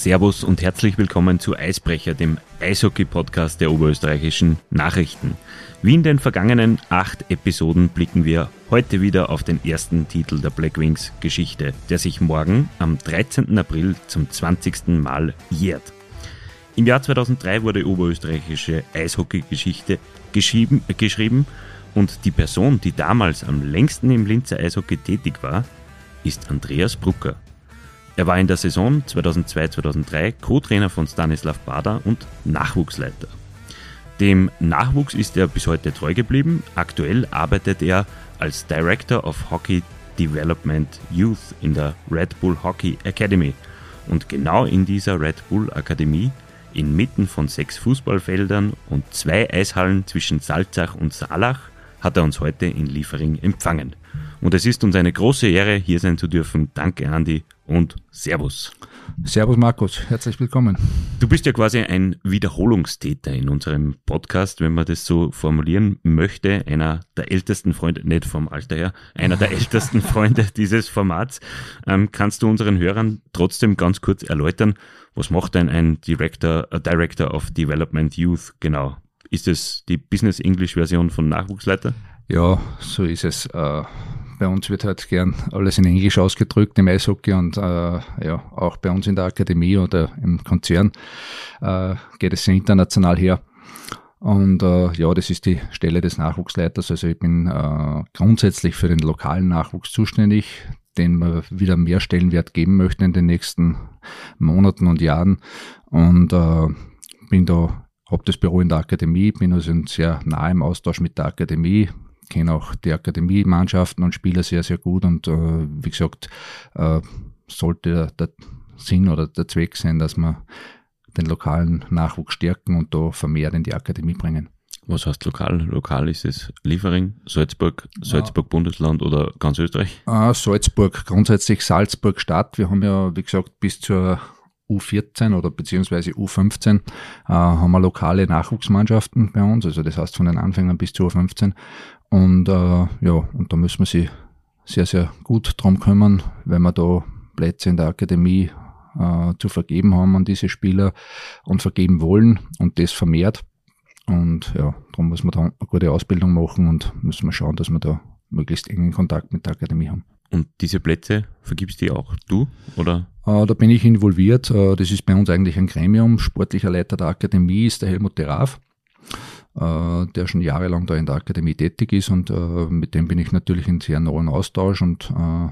Servus und herzlich willkommen zu Eisbrecher, dem Eishockey-Podcast der oberösterreichischen Nachrichten. Wie in den vergangenen acht Episoden blicken wir heute wieder auf den ersten Titel der Black Wings Geschichte, der sich morgen am 13. April zum 20. Mal jährt. Im Jahr 2003 wurde oberösterreichische Eishockey-Geschichte geschrieben, äh, geschrieben und die Person, die damals am längsten im Linzer Eishockey tätig war, ist Andreas Brucker. Er war in der Saison 2002-2003 Co-Trainer von Stanislav Bader und Nachwuchsleiter. Dem Nachwuchs ist er bis heute treu geblieben. Aktuell arbeitet er als Director of Hockey Development Youth in der Red Bull Hockey Academy. Und genau in dieser Red Bull Akademie, inmitten von sechs Fußballfeldern und zwei Eishallen zwischen Salzach und Saalach, hat er uns heute in Liefering empfangen. Und es ist uns eine große Ehre, hier sein zu dürfen. Danke, Andi, und Servus. Servus Markus, herzlich willkommen. Du bist ja quasi ein Wiederholungstäter in unserem Podcast, wenn man das so formulieren möchte. Einer der ältesten Freunde, nicht vom Alter her, einer der ältesten Freunde dieses Formats. Ähm, kannst du unseren Hörern trotzdem ganz kurz erläutern, was macht denn ein Director, äh, Director of Development Youth genau? Ist es die Business English Version von Nachwuchsleiter? Ja, so ist es. Äh bei uns wird halt gern alles in Englisch ausgedrückt im Eishockey und äh, ja, auch bei uns in der Akademie oder im Konzern äh, geht es international her. Und äh, ja, das ist die Stelle des Nachwuchsleiters. Also ich bin äh, grundsätzlich für den lokalen Nachwuchs zuständig, den wir wieder mehr Stellenwert geben möchten in den nächsten Monaten und Jahren. Und äh, bin da, habe das Büro in der Akademie, bin also sehr nah im Austausch mit der Akademie, kenne auch die Akademiemannschaften und Spieler sehr, sehr gut und äh, wie gesagt, äh, sollte der Sinn oder der Zweck sein, dass wir den lokalen Nachwuchs stärken und da vermehrt in die Akademie bringen. Was heißt lokal? Lokal ist es Liefering, Salzburg, Salzburg ja. Bundesland oder ganz Österreich? Ah, Salzburg, grundsätzlich Salzburg Stadt. Wir haben ja, wie gesagt, bis zur U14 oder beziehungsweise U15 äh, haben wir lokale Nachwuchsmannschaften bei uns, also das heißt von den Anfängern bis zur U15 und äh, ja, und da müssen wir sie sehr, sehr gut drum kümmern, wenn wir da Plätze in der Akademie äh, zu vergeben haben an diese Spieler und vergeben wollen und das vermehrt. Und ja, darum muss man da eine gute Ausbildung machen und müssen wir schauen, dass wir da möglichst engen Kontakt mit der Akademie haben. Und diese Plätze vergibst die auch du oder? Äh, da bin ich involviert. Äh, das ist bei uns eigentlich ein Gremium. Sportlicher Leiter der Akademie ist der Helmut Teraf. Äh, der schon jahrelang da in der Akademie tätig ist und äh, mit dem bin ich natürlich in sehr neuen Austausch und äh,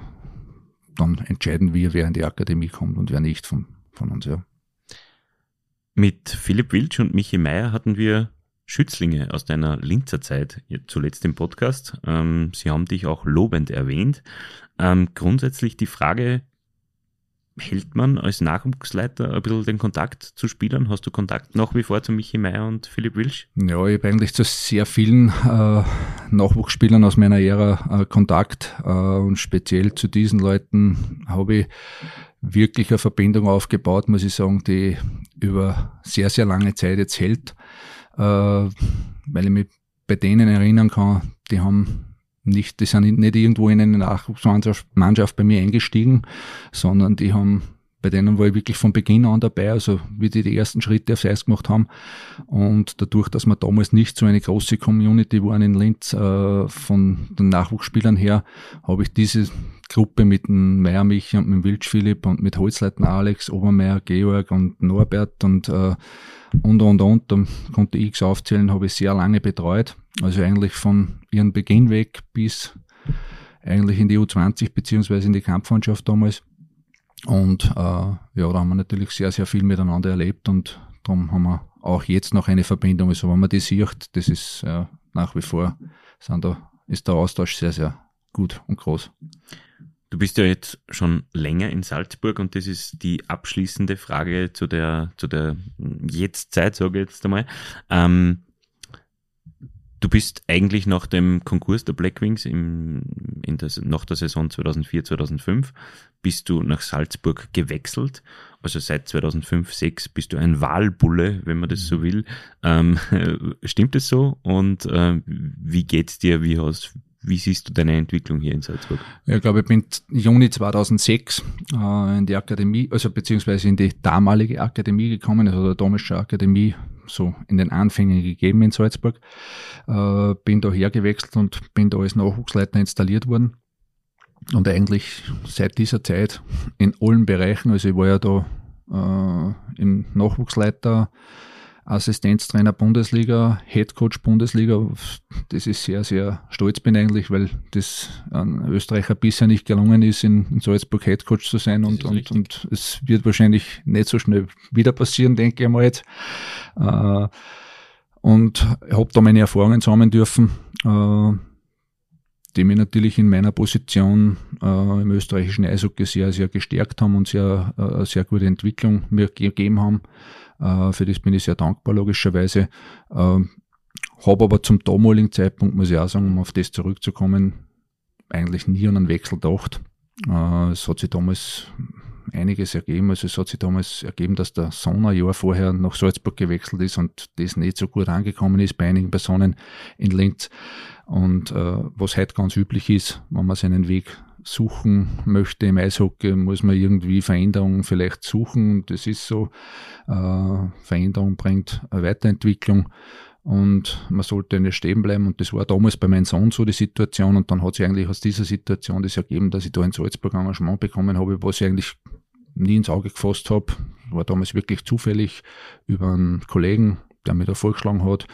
dann entscheiden wir, wer in die Akademie kommt und wer nicht von, von uns, ja. Mit Philipp Wilsch und Michi Meier hatten wir Schützlinge aus deiner Linzer Zeit zuletzt im Podcast. Ähm, sie haben dich auch lobend erwähnt. Ähm, grundsätzlich die Frage, hält man als Nachwuchsleiter ein bisschen den Kontakt zu Spielern? Hast du Kontakt nach wie vor zu Michi Meier und Philipp Wilsch? Ja, ich habe eigentlich zu sehr vielen äh, Nachwuchsspielern aus meiner Ära äh, Kontakt äh, und speziell zu diesen Leuten habe ich wirklich eine Verbindung aufgebaut, muss ich sagen, die über sehr, sehr lange Zeit jetzt hält, äh, weil ich mich bei denen erinnern kann, die haben nicht, die sind nicht irgendwo in eine Nachwuchsmannschaft bei mir eingestiegen, sondern die haben bei denen war ich wirklich von Beginn an dabei, also wie die die ersten Schritte aufs Eis gemacht haben. Und dadurch, dass wir damals nicht so eine große Community waren in Linz äh, von den Nachwuchsspielern her, habe ich diese Gruppe mit dem Meier Michi und mit dem Wildsch Philipp und mit Holzleiten Alex, Obermeier, Georg und Norbert und äh, und und und, da konnte ich aufzählen, habe ich sehr lange betreut. Also eigentlich von ihrem Beginn weg bis eigentlich in die U20 beziehungsweise in die Kampfmannschaft damals. Und äh, ja, da haben wir natürlich sehr, sehr viel miteinander erlebt und darum haben wir auch jetzt noch eine Verbindung. Also wenn man die sieht, das ist äh, nach wie vor, sind da, ist der Austausch sehr, sehr gut und groß. Du bist ja jetzt schon länger in Salzburg und das ist die abschließende Frage zu der, zu der Jetztzeit, sage ich jetzt einmal. Ähm, Du bist eigentlich nach dem Konkurs der Blackwings im, in der, nach der Saison 2004, 2005 bist du nach Salzburg gewechselt. Also seit 2005, 2006 bist du ein Wahlbulle, wenn man das so mhm. will. Ähm, stimmt es so? Und äh, wie geht's dir? Wie hast, wie siehst du deine Entwicklung hier in Salzburg? Ich glaube, ich bin Juni 2006 äh, in die Akademie, also beziehungsweise in die damalige Akademie gekommen, also der Domische Akademie, so in den Anfängen gegeben in Salzburg. Äh, bin da hergewechselt und bin da als Nachwuchsleiter installiert worden. Und eigentlich seit dieser Zeit in allen Bereichen, also ich war ja da äh, im Nachwuchsleiter, Assistenztrainer Bundesliga, Headcoach Bundesliga. Das ist sehr, sehr stolz bin eigentlich, weil das an Österreicher bisher nicht gelungen ist, in, in Salzburg Headcoach zu sein und, und, und es wird wahrscheinlich nicht so schnell wieder passieren, denke ich mal jetzt. Äh, und habe da meine Erfahrungen sammeln dürfen, äh, die mich natürlich in meiner Position äh, im österreichischen Eishockey sehr, sehr gestärkt haben und sehr, äh, sehr gute Entwicklung mir gegeben haben. Äh, für das bin ich sehr dankbar, logischerweise. Äh, habe aber zum damaligen Zeitpunkt, muss ich auch sagen, um auf das zurückzukommen, eigentlich nie an einen Wechsel gedacht. Äh, es hat sich damals einiges ergeben. Also es hat sich damals ergeben, dass der Sohn ein Jahr vorher nach Salzburg gewechselt ist und das nicht so gut angekommen ist bei einigen Personen in Linz. Und äh, was heute ganz üblich ist, wenn man seinen Weg suchen möchte im Eishockey, muss man irgendwie Veränderungen vielleicht suchen. Das ist so. Äh, Veränderung bringt eine Weiterentwicklung und man sollte nicht stehen bleiben. Und das war damals bei meinem Sohn so die Situation. Und dann hat sich eigentlich aus dieser Situation das ergeben, dass ich da in Salzburg Engagement bekommen habe, was ich eigentlich nie ins Auge gefasst habe. War damals wirklich zufällig über einen Kollegen, der mir da vorgeschlagen hat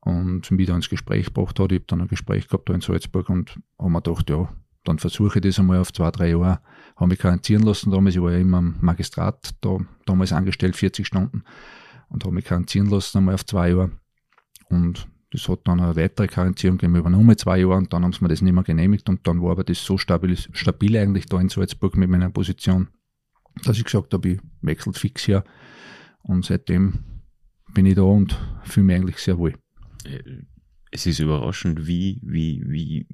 und mich da ins Gespräch gebracht hat. Ich habe dann ein Gespräch gehabt da in Salzburg und habe mir gedacht, ja, dann versuche ich das einmal auf zwei, drei Jahre. Habe mich karantieren lassen damals. Ich war ja immer im Magistrat, da damals angestellt, 40 Stunden. Und habe mich karantieren lassen einmal auf zwei Jahre. Und das hat dann eine weitere Karenzierung gegeben über nochmal zwei Jahre und dann haben sie mir das nicht mehr genehmigt und dann war aber das so stabil, stabil eigentlich da in Salzburg mit meiner Position, dass ich gesagt habe, ich wechselt fix hier und seitdem bin ich da und fühle mich eigentlich sehr wohl. Äh, es ist überraschend, wie, wie, wie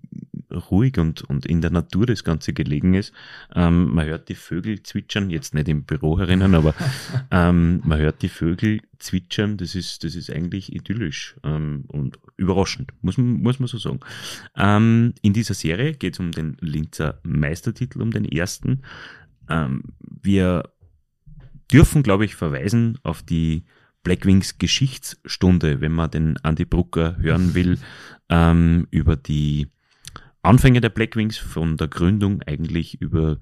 ruhig und, und in der Natur das Ganze gelegen ist. Ähm, man hört die Vögel zwitschern, jetzt nicht im Büro herinnen, aber ähm, man hört die Vögel zwitschern, das ist, das ist eigentlich idyllisch ähm, und überraschend, muss man, muss man so sagen. Ähm, in dieser Serie geht es um den Linzer Meistertitel, um den ersten. Ähm, wir dürfen, glaube ich, verweisen auf die Blackwings Geschichtsstunde, wenn man den Andy Brucker hören will, ähm, über die Anfänge der Blackwings von der Gründung eigentlich über,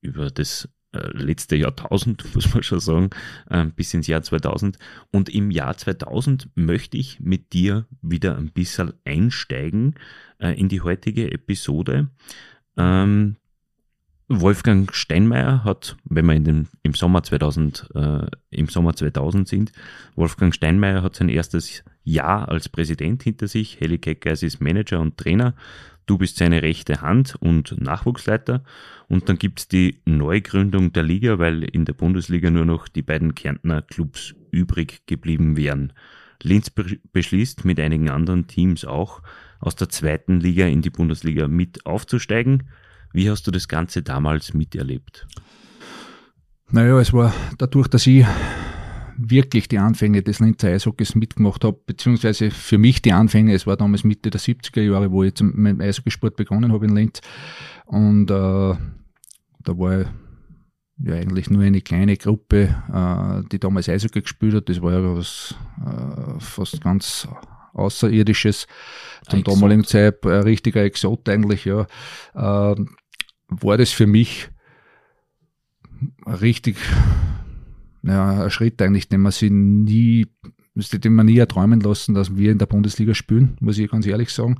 über das äh, letzte Jahrtausend, muss man schon sagen, äh, bis ins Jahr 2000. Und im Jahr 2000 möchte ich mit dir wieder ein bisschen einsteigen äh, in die heutige Episode. Ähm, Wolfgang Steinmeier hat, wenn wir in den, im Sommer 2000, äh, im Sommer 2000 sind, Wolfgang Steinmeier hat sein erstes Jahr als Präsident hinter sich. Heli Keckers ist Manager und Trainer. Du bist seine rechte Hand und Nachwuchsleiter. Und dann gibt's die Neugründung der Liga, weil in der Bundesliga nur noch die beiden Kärntner Clubs übrig geblieben wären. Linz beschließt mit einigen anderen Teams auch aus der zweiten Liga in die Bundesliga mit aufzusteigen. Wie hast du das Ganze damals miterlebt? Naja, es war dadurch, dass ich wirklich die Anfänge des Linzer Eishockeys mitgemacht habe, beziehungsweise für mich die Anfänge, es war damals Mitte der 70er Jahre, wo ich zum, mit dem Eishockeysport begonnen habe in Linz. Und äh, da war ja eigentlich nur eine kleine Gruppe, äh, die damals Eishockey gespielt hat. Das war ja was äh, fast ganz Außerirdisches. Zum damaligen Zeit ein richtiger Exot eigentlich, ja. Äh, war das für mich richtig ein Schritt eigentlich, den man sich nie, den man nie erträumen lassen, dass wir in der Bundesliga spielen, muss ich ganz ehrlich sagen.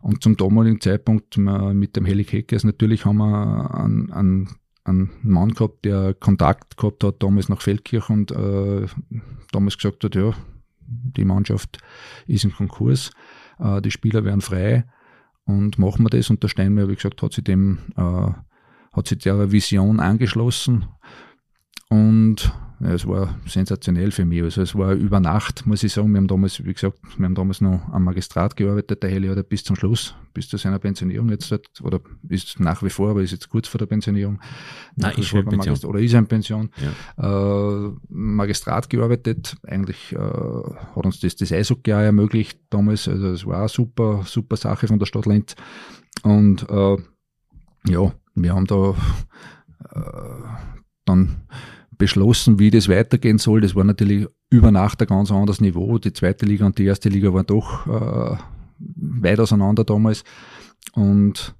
Und zum damaligen Zeitpunkt mit dem Heli Heckers natürlich haben wir einen, einen, einen Mann gehabt, der Kontakt gehabt hat damals nach Feldkirch und äh, damals gesagt hat, ja, die Mannschaft ist im Konkurs, äh, die Spieler werden frei und machen wir das. Und der Steinmeier, wie gesagt, hat sich dem, äh, hat sich der Vision angeschlossen. Und es war sensationell für mich. Also es war über Nacht, muss ich sagen. Wir haben damals, wie gesagt, wir haben damals noch am Magistrat gearbeitet. Der Heli hat bis zum Schluss, bis zu seiner Pensionierung jetzt, oder ist nach wie vor, aber ist jetzt kurz vor der Pensionierung. Nein, ist schon Pension. Magistrat, oder ist er in Pension. Ja. Äh, Magistrat gearbeitet. Eigentlich äh, hat uns das das Eishockey auch ermöglicht damals. Also es war eine super, super Sache von der Stadt Linz. Und äh, ja, wir haben da äh, dann beschlossen, wie das weitergehen soll. Das war natürlich über Nacht ein ganz anderes Niveau. Die zweite Liga und die erste Liga waren doch äh, weit auseinander damals. Und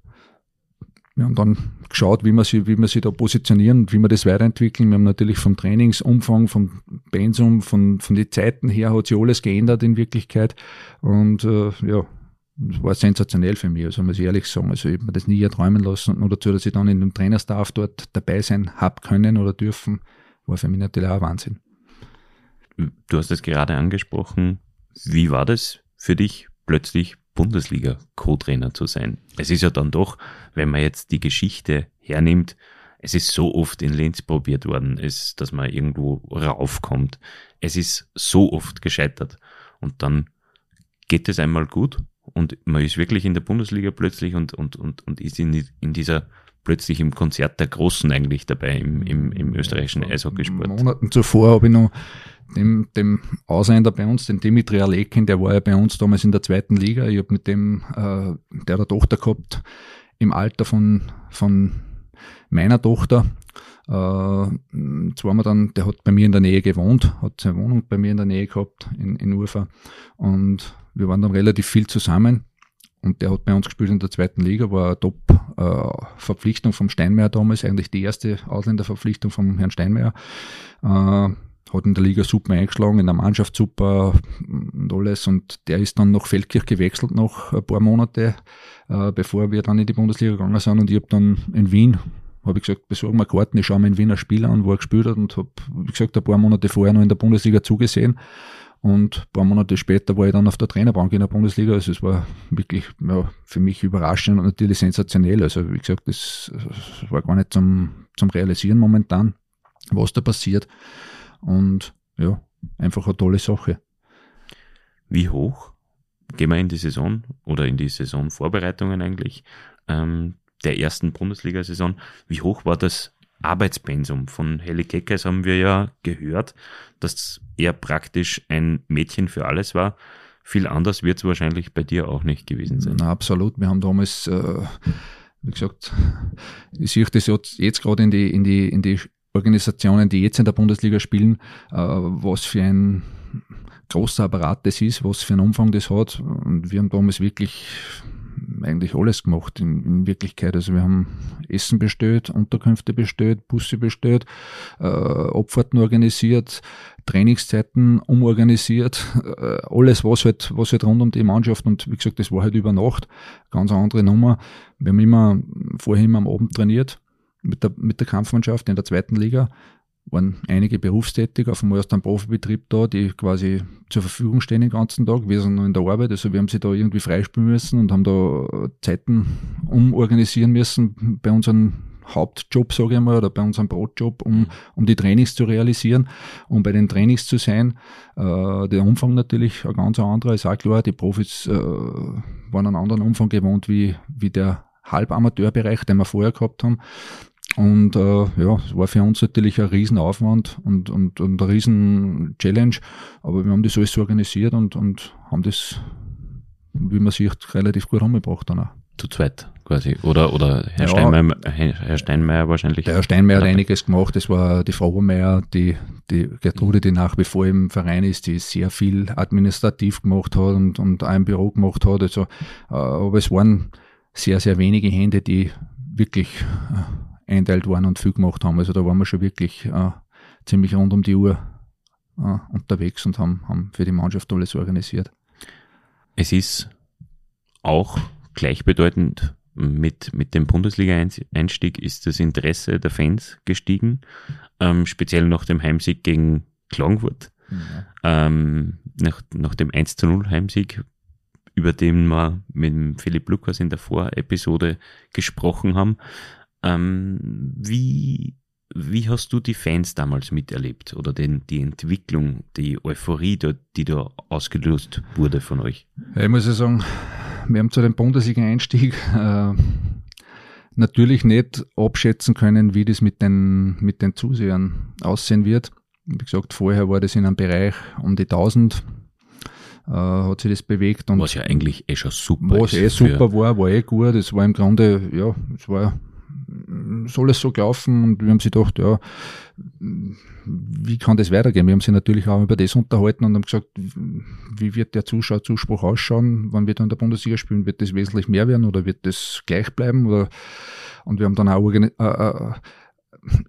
wir haben dann geschaut, wie wir sie, wie wir sie da positionieren wie wir das weiterentwickeln. Wir haben natürlich vom Trainingsumfang, vom Pensum, von, von den Zeiten her hat sich alles geändert in Wirklichkeit. Und äh, ja, das war sensationell für mich, also muss ich ehrlich sagen. Also ich habe mir das nie erträumen lassen. Und nur dazu, dass ich dann in dem Trainerstaff dort dabei sein habe können oder dürfen, war für mich natürlich auch Wahnsinn. Du hast es gerade angesprochen. Wie war das für dich, plötzlich Bundesliga-Co-Trainer zu sein? Es ist ja dann doch, wenn man jetzt die Geschichte hernimmt, es ist so oft in Linz probiert worden, ist, dass man irgendwo raufkommt. Es ist so oft gescheitert. Und dann geht es einmal gut und man ist wirklich in der Bundesliga plötzlich und, und, und, und ist in, in dieser plötzlich im Konzert der Großen eigentlich dabei im, im, im österreichischen Eishockeysport. Monaten zuvor habe ich noch dem, dem Ausländer bei uns, den Dimitri Alekin, der war ja bei uns damals in der zweiten Liga. Ich habe mit dem, äh, der hat eine Tochter gehabt, im Alter von, von meiner Tochter. Äh, wir dann, der hat bei mir in der Nähe gewohnt, hat seine Wohnung bei mir in der Nähe gehabt, in, in Urfa. Und wir waren dann relativ viel zusammen. Und der hat bei uns gespielt in der zweiten Liga, war eine Top-Verpflichtung vom Steinmeier damals, eigentlich die erste Ausländerverpflichtung vom Herrn Steinmeier. Äh, hat in der Liga super eingeschlagen, in der Mannschaft super und alles. Und der ist dann nach Feldkirch gewechselt nach ein paar Monate, äh, bevor wir dann in die Bundesliga gegangen sind. Und ich habe dann in Wien, habe ich gesagt, besorgen wir Karten, ich schaue mir in Wien ein Spiel an, wo er gespielt hat und habe, wie gesagt, ein paar Monate vorher noch in der Bundesliga zugesehen. Und ein paar Monate später war ich dann auf der Trainerbank in der Bundesliga. Also es war wirklich ja, für mich überraschend und natürlich sensationell. Also wie gesagt, das, war gar nicht zum, zum Realisieren momentan, was da passiert. Und ja, einfach eine tolle Sache. Wie hoch gehen wir in die Saison oder in die Saisonvorbereitungen eigentlich ähm, der ersten Bundesliga-Saison? Wie hoch war das Arbeitspensum. Von Heli Keckes haben wir ja gehört, dass er praktisch ein Mädchen für alles war. Viel anders wird es wahrscheinlich bei dir auch nicht gewesen sein. Na, absolut. Wir haben damals, äh, wie gesagt, ich sehe das jetzt, jetzt gerade in die, in, die, in die Organisationen, die jetzt in der Bundesliga spielen, äh, was für ein großer Apparat das ist, was für einen Umfang das hat. Und wir haben damals wirklich eigentlich alles gemacht in, in, Wirklichkeit. Also wir haben Essen bestellt, Unterkünfte bestellt, Busse bestellt, äh, Abfahrten organisiert, Trainingszeiten umorganisiert, äh, alles, was halt, was halt rund um die Mannschaft und wie gesagt, das war halt über Nacht, ganz eine andere Nummer. Wir haben immer vorher immer am Abend trainiert mit der, mit der Kampfmannschaft in der zweiten Liga waren einige berufstätig, auf aus einem Profibetrieb da, die quasi zur Verfügung stehen den ganzen Tag. Wir sind noch in der Arbeit, also wir haben sie da irgendwie freispielen müssen und haben da Zeiten umorganisieren müssen bei unseren Hauptjob, sage ich mal, oder bei unserem Brotjob, um, um die Trainings zu realisieren, um bei den Trainings zu sein. Äh, der Umfang natürlich ein ganz anderer, ist auch klar. Die Profis äh, waren einen anderen Umfang gewohnt wie, wie der Halbamateurbereich, den wir vorher gehabt haben. Und äh, ja, es war für uns natürlich ein Riesenaufwand und, und, und eine Riesen-Challenge, aber wir haben das alles organisiert und, und haben das, wie man sieht, relativ gut umgebracht dann auch. Zu zweit quasi. Oder, oder Herr, ja, Steinmeier, Herr Steinmeier wahrscheinlich. Der Herr Steinmeier hat einiges gemacht. Das war die Frau Meier, die, die Gertrude, die nach wie vor im Verein ist, die sehr viel administrativ gemacht hat und, und auch im Büro gemacht hat. Also, äh, aber es waren sehr, sehr wenige Hände, die wirklich äh, einteilt waren und viel gemacht haben. Also da waren wir schon wirklich äh, ziemlich rund um die Uhr äh, unterwegs und haben, haben für die Mannschaft alles organisiert. Es ist auch gleichbedeutend mit, mit dem Bundesliga-Einstieg ist das Interesse der Fans gestiegen, ähm, speziell nach dem Heimsieg gegen Klagenfurt. Ja. Ähm, nach, nach dem 1 zu 0 Heimsieg, über den wir mit Philipp Lukas in der Vorepisode gesprochen haben, ähm, wie Wie hast du die Fans damals miterlebt oder den, die Entwicklung, die Euphorie, die, die da ausgelöst wurde von euch? Ich muss ja sagen, wir haben zu dem Bundesliga-Einstieg äh, natürlich nicht abschätzen können, wie das mit den, mit den Zusehern aussehen wird. Wie gesagt, vorher war das in einem Bereich um die 1000, äh, hat sich das bewegt. Und was ja eigentlich eh schon super. Was eh super war, war eh gut. Es war im Grunde, ja, es war soll es so laufen und wir haben sich gedacht, ja, wie kann das weitergehen? Wir haben sich natürlich auch über das unterhalten und haben gesagt, wie wird der Zuschauerzuspruch ausschauen, wann wir dann in der Bundesliga spielen? Wird das wesentlich mehr werden oder wird das gleich bleiben? Oder, und wir haben dann auch äh, äh,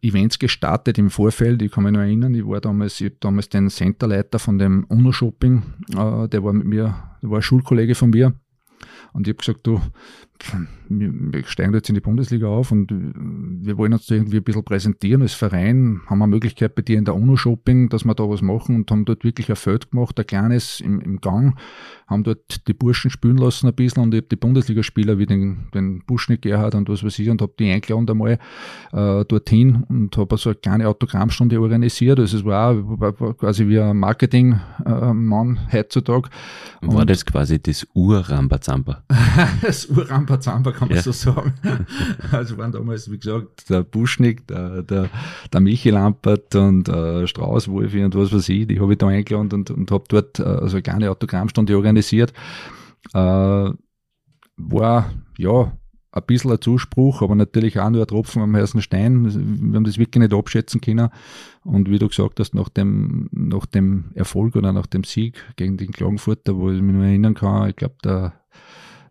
Events gestartet im Vorfeld. Ich kann mich noch erinnern, ich war damals, ich damals den Centerleiter von dem UNO-Shopping, äh, der war mit mir, der war ein Schulkollege von mir. Und ich habe gesagt, du, wir steigen jetzt in die Bundesliga auf und wir wollen uns irgendwie ein bisschen präsentieren als Verein, haben eine Möglichkeit bei dir in der UNO-Shopping, dass wir da was machen und haben dort wirklich ein Feld gemacht, ein kleines im, im Gang, haben dort die Burschen spielen lassen ein bisschen und ich habe die Bundesligaspieler wie den, den Buschnick Gerhard und was weiß ich und habe die eingeladen einmal äh, dorthin und habe so eine kleine Autogrammstunde organisiert. Also es war, auch, war quasi wie ein Marketing-Mann heutzutage. War und das quasi das Ur-Rambazamba? das Ur-Rambazamba Zamba kann man ja. so sagen. Also waren damals, wie gesagt, der Buschnick, der, der, der Michi Lampert und äh, Strauß, Wolfi und was weiß ich, die habe ich da eingeladen und, und habe dort äh, also eine kleine Autogrammstunde organisiert. Äh, war, ja, ein bisschen ein Zuspruch, aber natürlich auch nur ein Tropfen am heißen Stein. Wir haben das wirklich nicht abschätzen können. Und wie du gesagt hast, nach dem, nach dem Erfolg oder nach dem Sieg gegen den Klagenfurter, wo ich mich noch erinnern kann, ich glaube, der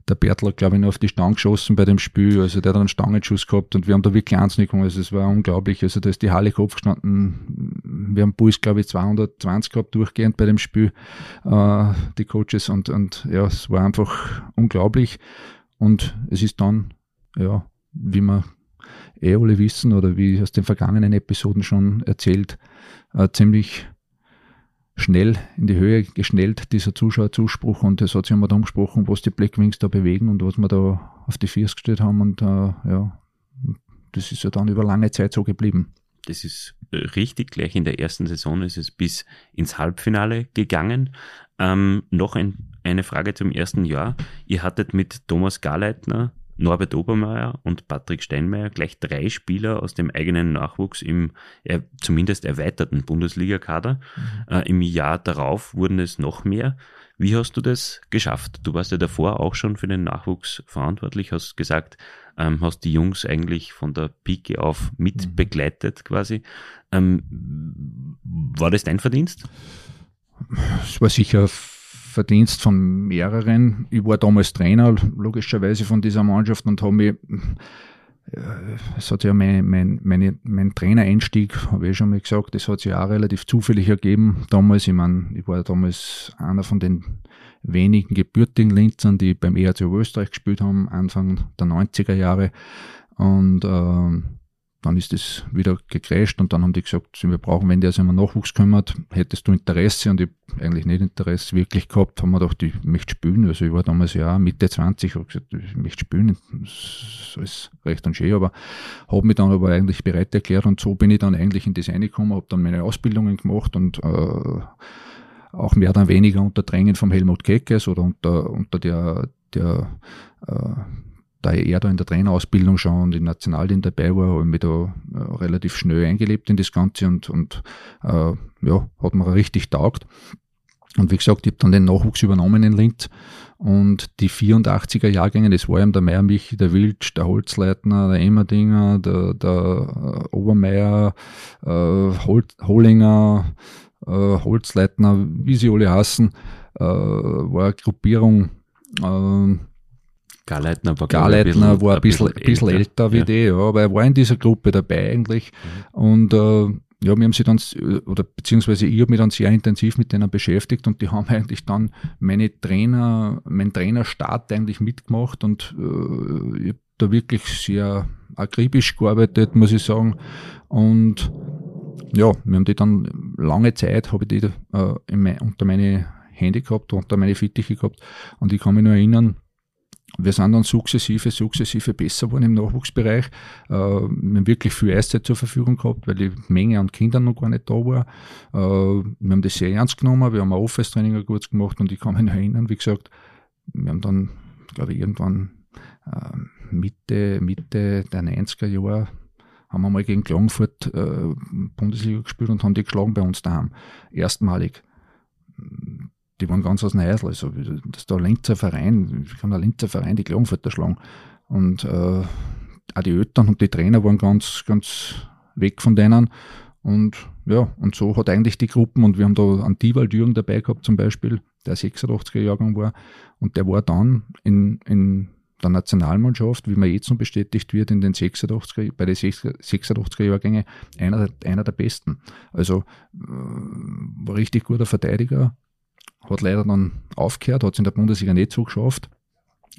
der Bertel hat, glaube ich, noch auf die Stange geschossen bei dem Spiel. Also der hat einen Stangenschuss gehabt und wir haben da wirklich eins nicht gemacht. Also es war unglaublich. Also da ist die Halle Kopf gestanden. Wir haben Puls, glaube ich, 220 gehabt durchgehend bei dem Spiel, äh, die Coaches. Und, und ja, es war einfach unglaublich. Und es ist dann, ja, wie wir eh alle wissen oder wie aus den vergangenen Episoden schon erzählt, äh, ziemlich schnell in die Höhe geschnellt, dieser Zuschauerzuspruch. Und es hat sich immer darum gesprochen, was die Black Wings da bewegen und was wir da auf die Viers gestellt haben. Und äh, ja, das ist ja dann über lange Zeit so geblieben. Das ist äh, richtig. Gleich in der ersten Saison ist es bis ins Halbfinale gegangen. Ähm, noch ein, eine Frage zum ersten Jahr. Ihr hattet mit Thomas Garleitner Norbert Obermeier und Patrick Steinmeier gleich drei Spieler aus dem eigenen Nachwuchs im äh, zumindest erweiterten Bundesligakader. Mhm. Äh, Im Jahr darauf wurden es noch mehr. Wie hast du das geschafft? Du warst ja davor auch schon für den Nachwuchs verantwortlich, hast gesagt, ähm, hast die Jungs eigentlich von der Pike auf mit mhm. begleitet quasi. Ähm, war das dein Verdienst? Es war sicher Verdienst von mehreren. Ich war damals Trainer, logischerweise von dieser Mannschaft und habe mich, äh, es hat ja mein, mein, meine, mein Trainereinstieg, habe ich schon mal gesagt, das hat sich auch relativ zufällig ergeben. Damals, ich meine, ich war damals einer von den wenigen gebürtigen Linzern, die beim ERC Österreich gespielt haben, Anfang der 90er Jahre. Und äh, dann ist es wieder gecrasht und dann haben die gesagt, wir brauchen, wenn der sich um Nachwuchs kümmert, hättest du Interesse und ich eigentlich nicht Interesse wirklich gehabt, haben wir gedacht, ich möchte spielen. Also ich war damals ja Mitte 20, habe gesagt, ich möchte spielen, das ist recht und schön, aber habe mich dann aber eigentlich bereit erklärt und so bin ich dann eigentlich in das reingekommen, habe dann meine Ausbildungen gemacht und äh, auch mehr oder weniger unter Drängen vom Helmut Keckes oder unter, unter der, der äh, da er da in der Trainerausbildung schon und im Nationalteam dabei war, habe ich mich da äh, relativ schnell eingelebt in das Ganze und, und äh, ja, hat mir richtig taugt. Und wie gesagt, ich habe dann den Nachwuchs übernommen in Linz und die 84er Jahrgänge, das war eben der Meiermich, der Wiltsch, der Holzleitner, der Emmerdinger, der, der äh, Obermeier, äh, Hol Hollinger, äh, Holzleitner, wie sie alle heißen, äh, war eine Gruppierung, äh, Garleitner war, Garleitner ein war ein bisschen, ein bisschen älter, älter wie ja. die, ja, aber er war in dieser Gruppe dabei eigentlich. Mhm. Und äh, ja, wir haben sie dann, oder beziehungsweise ich habe mich dann sehr intensiv mit denen beschäftigt und die haben eigentlich dann meine Trainer, mein Trainerstart eigentlich mitgemacht und äh, ich habe da wirklich sehr akribisch gearbeitet, muss ich sagen. Und ja, wir haben die dann lange Zeit, habe ich die äh, mein, unter meine Hände gehabt, unter meine Fittiche gehabt und ich kann mich nur erinnern, wir sind dann sukzessive, sukzessive besser geworden im Nachwuchsbereich. Äh, wir haben wirklich viel Eiszeit zur Verfügung gehabt, weil die Menge an Kindern noch gar nicht da war. Äh, wir haben das sehr ernst genommen, wir haben auch Office-Training kurz gemacht und ich kann mich noch erinnern, wie gesagt, wir haben dann, glaube ich, irgendwann äh, Mitte, Mitte der 90er Jahre haben wir mal gegen Klagenfurt äh, Bundesliga gespielt und haben die geschlagen bei uns daheim. Erstmalig die waren ganz aus Neidl. Also, das ist der Linzer Verein, wie kann der Linzer Verein die Klagenfurter schlagen? Und äh, auch die Eltern und die Trainer waren ganz, ganz weg von denen. Und ja, und so hat eigentlich die Gruppen, und wir haben da einen Diwald Jürgen dabei gehabt zum Beispiel, der 86er Jahrgang war, und der war dann in, in der Nationalmannschaft, wie man jetzt noch bestätigt wird, in den 86er, bei den 86er Jahrgängen einer, einer der besten. Also äh, war richtig guter Verteidiger, hat leider dann aufgehört, hat es in der Bundesliga nicht so geschafft,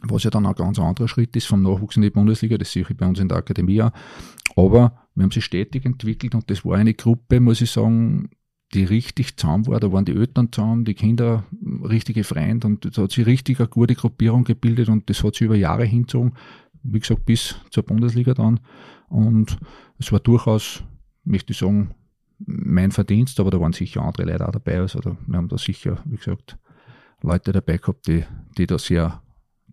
was ja dann ein ganz anderer Schritt ist vom Nachwuchs in die Bundesliga, das sehe ich bei uns in der Akademie auch. Aber wir haben sich stetig entwickelt und das war eine Gruppe, muss ich sagen, die richtig zahm war. Da waren die Eltern zahm, die Kinder richtige Freunde und da hat sich richtig eine gute Gruppierung gebildet und das hat sich über Jahre hinzogen, wie gesagt, bis zur Bundesliga dann. Und es war durchaus, möchte ich sagen, mein Verdienst, aber da waren sicher andere Leute auch dabei. Also da, wir haben da sicher, wie gesagt, Leute dabei gehabt, die, die da sehr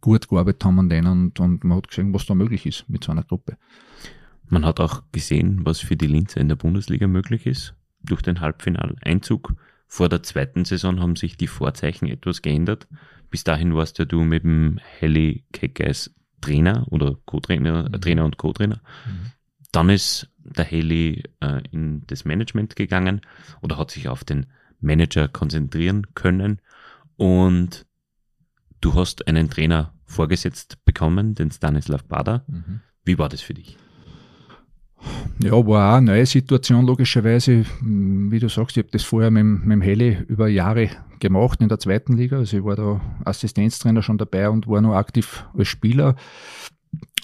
gut gearbeitet haben an denen und, und man hat gesehen, was da möglich ist mit so einer Gruppe. Man hat auch gesehen, was für die Linzer in der Bundesliga möglich ist. Durch den Halbfinaleinzug vor der zweiten Saison haben sich die Vorzeichen etwas geändert. Bis dahin warst ja du mit dem Heli Kekes Trainer oder Co-Trainer, mhm. Trainer und Co-Trainer. Mhm. Dann ist der Haley äh, in das Management gegangen oder hat sich auf den Manager konzentrieren können und du hast einen Trainer vorgesetzt bekommen, den Stanislav Bader. Mhm. Wie war das für dich? Ja, war auch eine neue Situation, logischerweise. Wie du sagst, ich habe das vorher mit, mit dem Heli über Jahre gemacht in der zweiten Liga. Also ich war da Assistenztrainer schon dabei und war noch aktiv als Spieler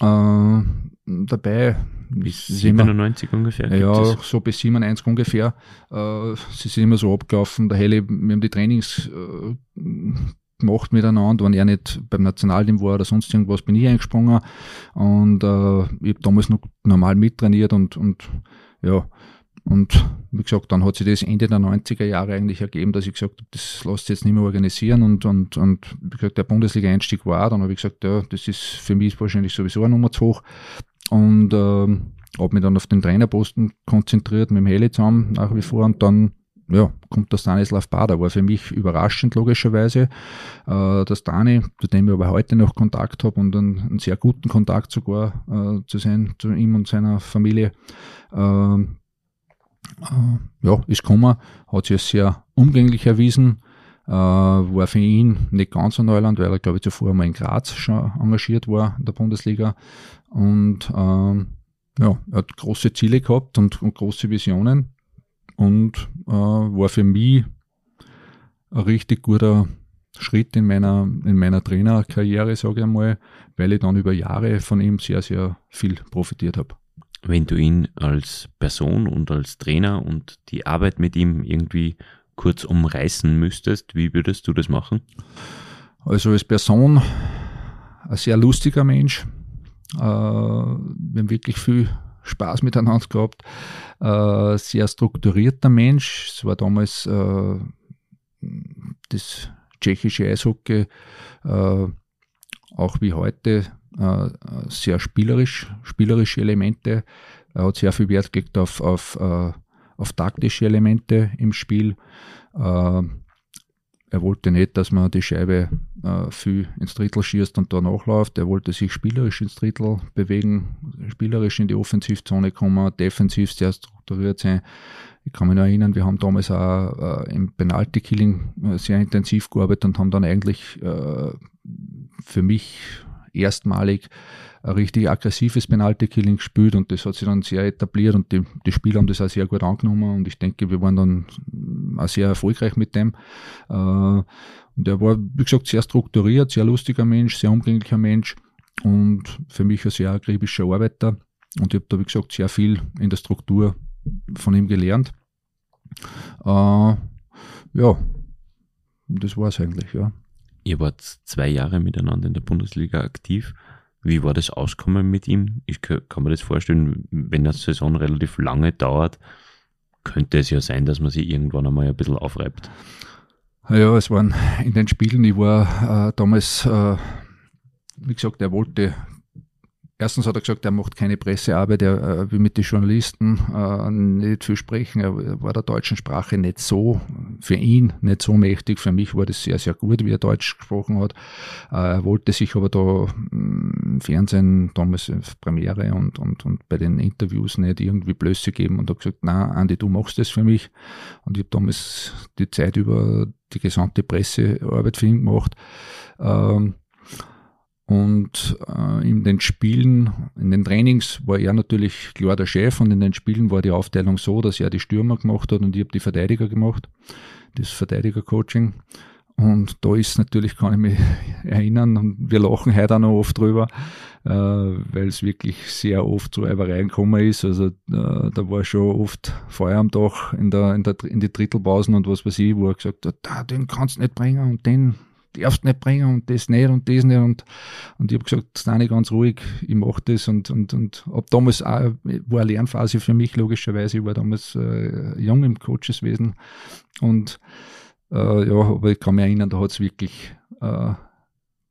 äh, dabei. Bis 97 ungefähr? Ja, so bis 97 ungefähr. Äh, sie sind immer so abgelaufen. Der Helle, wir haben die Trainings äh, gemacht miteinander. Wenn er nicht beim Nationalteam war oder sonst irgendwas, bin ich eingesprungen. Und äh, ich habe damals noch normal mittrainiert und, und ja, und wie gesagt, dann hat sich das Ende der 90er Jahre eigentlich ergeben, dass ich gesagt habe, das sich jetzt nicht mehr organisieren und, und, und wie gesagt, der Bundesliga-Einstieg war, dann habe ich gesagt, ja, das ist für mich wahrscheinlich sowieso eine Nummer zu hoch und äh, habe mich dann auf den Trainerposten konzentriert mit dem Heli zusammen nach wie vor und dann ja, kommt der Stanislav Bader, war für mich überraschend logischerweise. Äh, der Stani, zu dem ich aber heute noch Kontakt habe und einen, einen, sehr guten Kontakt sogar äh, zu sein, zu ihm und seiner Familie. Äh, äh, ja, ist gekommen, hat sich als sehr umgänglich erwiesen, war für ihn nicht ganz ein Neuland, weil er, glaube ich, zuvor mal in Graz schon engagiert war in der Bundesliga. Und ähm, ja, er hat große Ziele gehabt und, und große Visionen. Und äh, war für mich ein richtig guter Schritt in meiner, in meiner Trainerkarriere, sage ich einmal, weil ich dann über Jahre von ihm sehr, sehr viel profitiert habe wenn du ihn als Person und als Trainer und die Arbeit mit ihm irgendwie kurz umreißen müsstest, wie würdest du das machen? Also als Person ein sehr lustiger Mensch. Äh, wir haben wirklich viel Spaß miteinander gehabt. Äh, sehr strukturierter Mensch. Es war damals äh, das tschechische Eishockey, äh, auch wie heute, äh, sehr spielerisch, spielerische Elemente. Er hat sehr viel Wert gelegt auf, auf, äh, auf taktische Elemente im Spiel. Äh, er wollte nicht, dass man die Scheibe äh, viel ins Drittel schießt und da nachläuft. Er wollte sich spielerisch ins Drittel bewegen, spielerisch in die Offensivzone kommen, defensiv sehr strukturiert sein. Ich kann mich noch erinnern, wir haben damals auch äh, im Penalty-Killing sehr intensiv gearbeitet und haben dann eigentlich für mich erstmalig ein richtig aggressives Penalty-Killing gespielt und das hat sich dann sehr etabliert und die, die Spieler haben das auch sehr gut angenommen und ich denke, wir waren dann auch sehr erfolgreich mit dem. Äh, und er war, wie gesagt, sehr strukturiert, sehr lustiger Mensch, sehr umgänglicher Mensch und für mich ein sehr akribischer Arbeiter und ich habe da, wie gesagt, sehr viel in der Struktur von ihm gelernt. Äh, ja, das war es eigentlich, ja. Ihr wart zwei Jahre miteinander in der Bundesliga aktiv. Wie war das Auskommen mit ihm? Ich kann mir das vorstellen, wenn eine Saison relativ lange dauert, könnte es ja sein, dass man sich irgendwann einmal ein bisschen aufreibt. Ja, es waren in den Spielen, ich war äh, damals, äh, wie gesagt, er wollte Erstens hat er gesagt, er macht keine Pressearbeit, er äh, will mit den Journalisten äh, nicht viel sprechen. Er war der deutschen Sprache nicht so, für ihn nicht so mächtig. Für mich war das sehr, sehr gut, wie er Deutsch gesprochen hat. Äh, er wollte sich aber da im Fernsehen, damals Premiere und, und, und bei den Interviews nicht irgendwie Blöße geben und hat gesagt, na, Andi, du machst das für mich. Und ich habe damals die Zeit über die gesamte Pressearbeit für ihn gemacht. Ähm, und äh, in den Spielen, in den Trainings war er natürlich klar der Chef und in den Spielen war die Aufteilung so, dass er die Stürmer gemacht hat und ich habe die Verteidiger gemacht, das Verteidiger-Coaching. Und da ist natürlich, kann ich mich erinnern, und wir lachen heute auch noch oft drüber, äh, weil es wirklich sehr oft zu Eibereien gekommen ist. Also äh, da war schon oft Feuer am Dach in, der, in, der, in die Drittelpausen und was weiß ich, wo er gesagt hat, da, den kannst du nicht bringen und den darfst nicht bringen und das nicht und das nicht. Und, und ich habe gesagt, Stani, ganz ruhig, ich mache das. Und, und, und ab damals auch, war eine Lernphase für mich, logischerweise. Ich war damals äh, jung im Coacheswesen. Und äh, ja, aber ich kann mich erinnern, da hat es wirklich, äh,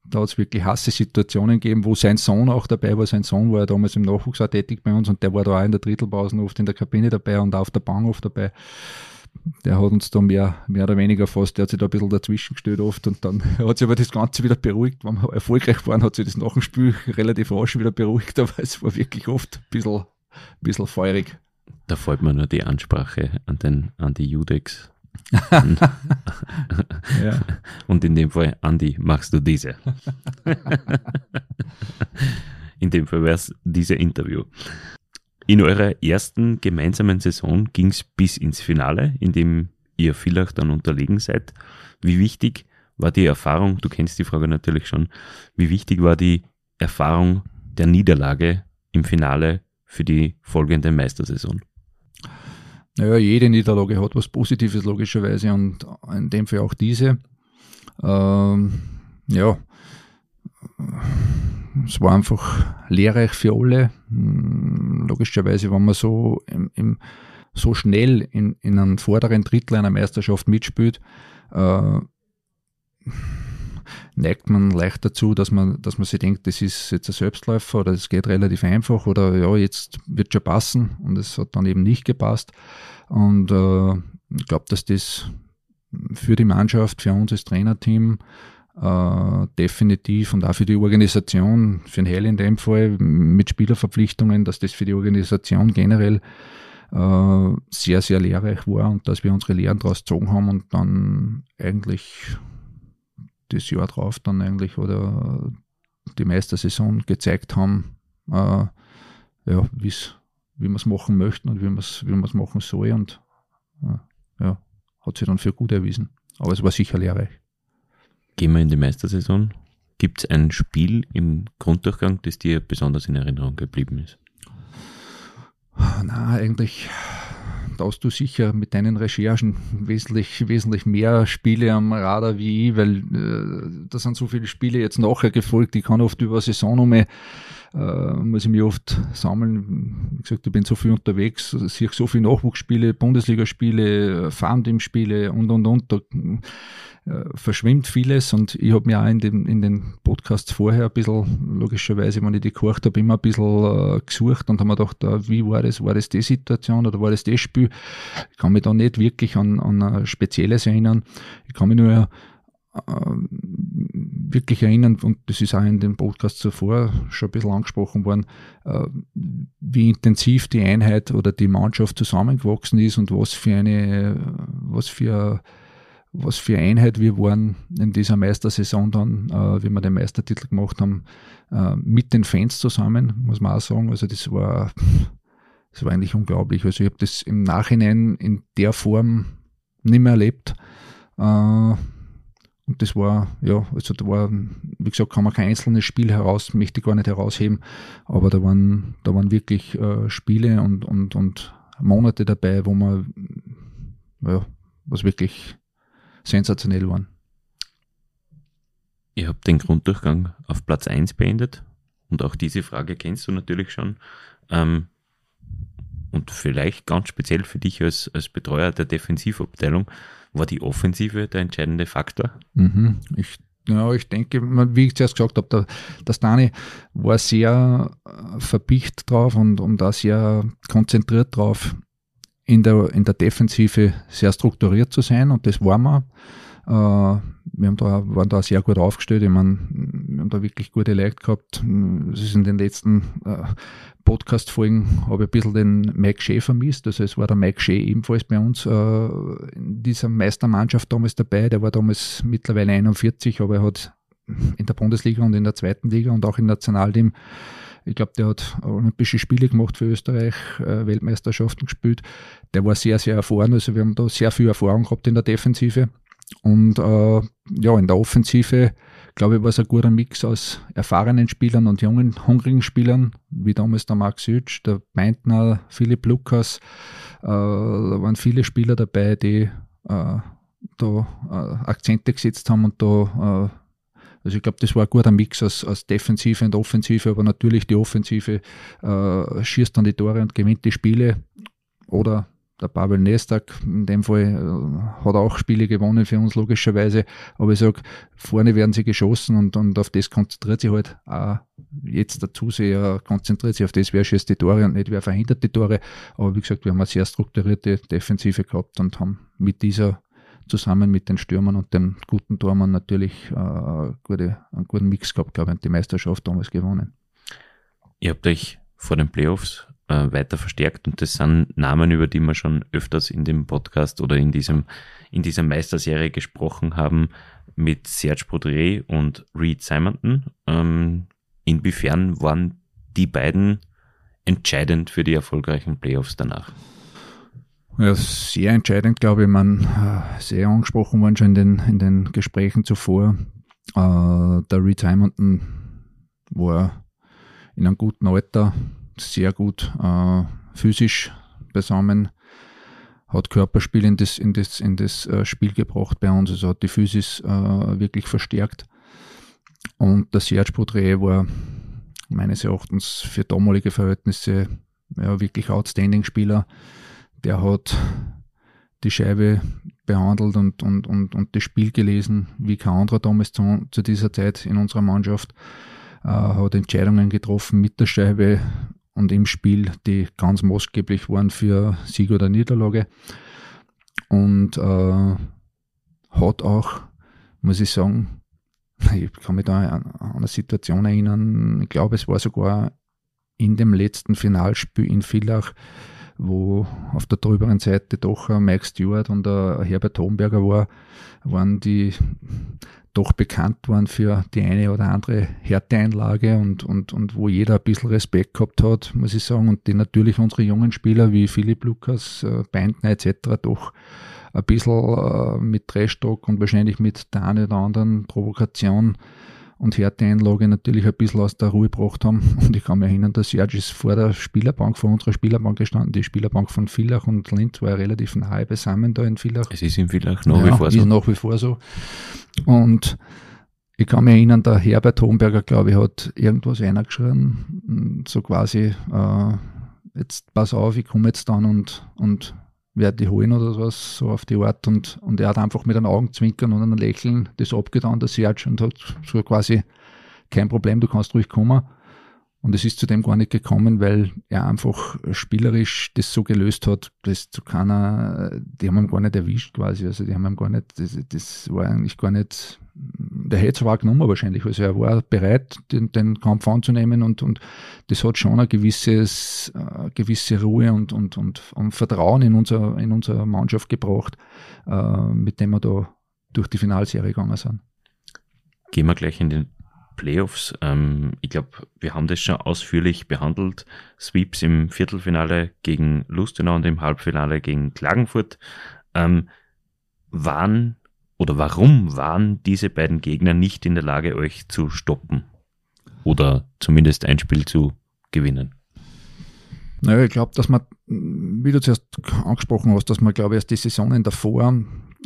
da hat es wirklich hasse Situationen gegeben, wo sein Sohn auch dabei war. Sein Sohn war ja damals im Nachwuchs auch tätig bei uns und der war da auch in der Drittelpause oft in der Kabine dabei und auf der Bank oft dabei der hat uns da mehr, mehr oder weniger fast, der hat sich da ein bisschen dazwischen gestellt oft und dann hat sich aber das Ganze wieder beruhigt. Wenn wir erfolgreich waren, hat sich das nach dem Spiel relativ rasch wieder beruhigt, aber es war wirklich oft ein bisschen, ein bisschen feurig. Da fällt mir nur die Ansprache an, den, an die Judex. ja. Und in dem Fall, Andi, machst du diese. in dem Fall wäre es diese Interview. In eurer ersten gemeinsamen Saison ging es bis ins Finale, in dem ihr vielleicht dann unterlegen seid. Wie wichtig war die Erfahrung, du kennst die Frage natürlich schon, wie wichtig war die Erfahrung der Niederlage im Finale für die folgende Meistersaison? Naja, jede Niederlage hat was Positives logischerweise und in dem Fall auch diese. Ähm, ja, es war einfach lehrreich für alle. Hm, logischerweise, wenn man so, im, im, so schnell in, in einem vorderen Drittel einer Meisterschaft mitspielt, äh, neigt man leicht dazu, dass man, dass man sich denkt, das ist jetzt ein Selbstläufer oder es geht relativ einfach oder ja, jetzt wird schon passen und es hat dann eben nicht gepasst. Und äh, ich glaube, dass das für die Mannschaft, für uns als Trainerteam äh, definitiv und auch für die Organisation, für den Hell in dem Fall, mit Spielerverpflichtungen, dass das für die Organisation generell äh, sehr, sehr lehrreich war und dass wir unsere Lehren daraus gezogen haben und dann eigentlich das Jahr drauf dann eigentlich oder die Meistersaison gezeigt haben, äh, ja, wie wir es machen möchten und wie man es wie machen soll und äh, ja, hat sich dann für gut erwiesen. Aber es war sicher lehrreich. Gehen wir in die Meistersaison. Gibt es ein Spiel im Grunddurchgang, das dir besonders in Erinnerung geblieben ist? Na, eigentlich da hast du sicher mit deinen Recherchen wesentlich, wesentlich mehr Spiele am Radar wie ich, weil äh, da sind so viele Spiele jetzt nachher gefolgt. Ich kann oft über Saison um äh, muss ich mich oft sammeln. Wie gesagt, ich bin so viel unterwegs, sehe so viele Nachwuchsspiele, Bundesligaspiele, Farmteam-Spiele und und und. Da, äh, verschwimmt vieles und ich habe mir auch in den, in den Podcasts vorher ein bisschen, logischerweise, wenn ich die gehört habe, immer ein bisschen äh, gesucht und habe mir gedacht, äh, wie war das, war das die Situation oder war das das Spiel? Ich kann mich da nicht wirklich an, an ein spezielles erinnern. Ich kann mich nur wirklich erinnern, und das ist auch in den Podcasts zuvor schon ein bisschen angesprochen worden, äh, wie intensiv die Einheit oder die Mannschaft zusammengewachsen ist und was für eine, was für was für Einheit wir waren in dieser Meistersaison dann, äh, wie wir den Meistertitel gemacht haben, äh, mit den Fans zusammen, muss man auch sagen. Also das war, das war eigentlich unglaublich. Also ich habe das im Nachhinein in der Form nicht mehr erlebt. Äh, und das war, ja, also da war, wie gesagt, kann man kein einzelnes Spiel heraus, möchte ich gar nicht herausheben, aber da waren, da waren wirklich äh, Spiele und, und, und Monate dabei, wo man, ja, was wirklich sensationell waren. Ihr habt den Grunddurchgang auf Platz 1 beendet und auch diese Frage kennst du natürlich schon. Ähm, und vielleicht ganz speziell für dich als, als Betreuer der Defensivabteilung, war die Offensive der entscheidende Faktor? Mhm. Ich, ja, ich denke, wie ich zuerst gesagt habe, der, Stani war sehr äh, verpicht drauf und, und auch sehr konzentriert drauf, in der, in der Defensive sehr strukturiert zu sein und das waren wir. Äh, wir haben da, waren da sehr gut aufgestellt. Ich meine, wir haben da wirklich gute Leute gehabt. Es ist in den letzten äh, Podcast-Folgen habe ich ein bisschen den Mike Shea vermisst. Also es war der Mike Shea ebenfalls bei uns äh, in dieser Meistermannschaft damals dabei. Der war damals mittlerweile 41, aber er hat in der Bundesliga und in der zweiten Liga und auch im Nationalteam ich glaube, der hat Olympische Spiele gemacht für Österreich, äh, Weltmeisterschaften gespielt. Der war sehr, sehr erfahren. Also wir haben da sehr viel Erfahrung gehabt in der Defensive. Und äh, ja, in der Offensive, glaube ich, war es ein guter Mix aus erfahrenen Spielern und jungen, hungrigen Spielern, wie damals der Max Sütsch, der Beintner, Philipp Lukas. Äh, da waren viele Spieler dabei, die äh, da äh, Akzente gesetzt haben und da äh, also ich glaube, das war ein guter Mix aus, aus Defensive und Offensive, aber natürlich die Offensive äh, schießt dann die Tore und gewinnt die Spiele. Oder der Pavel Nestak, in dem Fall äh, hat auch Spiele gewonnen für uns logischerweise. Aber ich sage, vorne werden sie geschossen und, und auf das konzentriert sich halt auch jetzt der Zuseher konzentriert sich auf das, wer schießt die Tore und nicht wer verhindert die Tore. Aber wie gesagt, wir haben eine sehr strukturierte Defensive gehabt und haben mit dieser zusammen mit den Stürmern und den guten Tormann natürlich äh, gute, einen guten Mix gehabt, glaube ich, und die Meisterschaft damals gewonnen. Ihr habt euch vor den Playoffs äh, weiter verstärkt und das sind Namen, über die wir schon öfters in dem Podcast oder in diesem in dieser Meisterserie gesprochen haben mit Serge Baudry und Reed Simonton. Ähm, inwiefern waren die beiden entscheidend für die erfolgreichen Playoffs danach? Ja, sehr entscheidend, glaube ich. Man äh, sehr angesprochen worden schon in den, in den Gesprächen zuvor. Äh, der Reed Simonton war in einem guten Alter, sehr gut äh, physisch beisammen, hat Körperspiel in das, in das, in das äh, Spiel gebracht bei uns, also hat die Physis äh, wirklich verstärkt. Und der Serge Baudry war meines Erachtens für damalige Verhältnisse ja, wirklich outstanding Spieler der hat die Scheibe behandelt und, und, und, und das Spiel gelesen, wie kein anderer damals zu, zu dieser Zeit in unserer Mannschaft, äh, hat Entscheidungen getroffen mit der Scheibe und im Spiel, die ganz maßgeblich waren für Sieg oder Niederlage. Und äh, hat auch, muss ich sagen, ich kann mich da an, eine Situation erinnern, ich glaube, es war sogar in dem letzten Finalspiel in Villach, wo auf der drüberen Seite doch Mike Stewart und Herbert Homberger war, waren die doch bekannt waren für die eine oder andere Härteeinlage und, und, und wo jeder ein bisschen Respekt gehabt hat, muss ich sagen, und die natürlich unsere jungen Spieler wie Philipp Lukas, äh, Beintner etc. doch ein bisschen äh, mit Trash-Talk und wahrscheinlich mit der einen oder anderen Provokation und Härteeinlage natürlich ein bisschen aus der Ruhe gebracht haben. Und ich kann mich erinnern, der Serge ist vor der Spielerbank, vor unserer Spielerbank gestanden. Die Spielerbank von Villach und Linz war ja relativ nahe beisammen da in Villach. Es ist in Villach nach ja, wie vor so. ist nach wie vor so. Und ich kann mich erinnern, der Herbert Homberger, glaube ich, hat irgendwas eingeschrieben, so quasi, äh, jetzt pass auf, ich komme jetzt dann und, und werde die holen oder was, so auf die Art. Und, und er hat einfach mit einem Augenzwinkern und einem Lächeln das abgetan, der Serge, und hat so quasi kein Problem, du kannst ruhig kommen. Und es ist zu dem gar nicht gekommen, weil er einfach spielerisch das so gelöst hat, dass zu keiner, die haben ihn gar nicht erwischt quasi. Also die haben ihn gar nicht, das, das war eigentlich gar nicht, der hätte zwar genommen wahrscheinlich. Also er war bereit, den, den Kampf anzunehmen und, und das hat schon ein gewisses, äh, gewisse Ruhe und, und, und, und Vertrauen in, unser, in unsere Mannschaft gebracht, äh, mit dem wir da durch die Finalserie gegangen sind. Gehen wir gleich in den Playoffs. Ähm, ich glaube, wir haben das schon ausführlich behandelt. Sweeps im Viertelfinale gegen Lustenau und im Halbfinale gegen Klagenfurt. Ähm, waren oder warum waren diese beiden Gegner nicht in der Lage, euch zu stoppen? Oder zumindest ein Spiel zu gewinnen? Naja, ich glaube, dass man, wie du zuerst angesprochen hast, dass wir, glaube ich, erst die Saisonen davor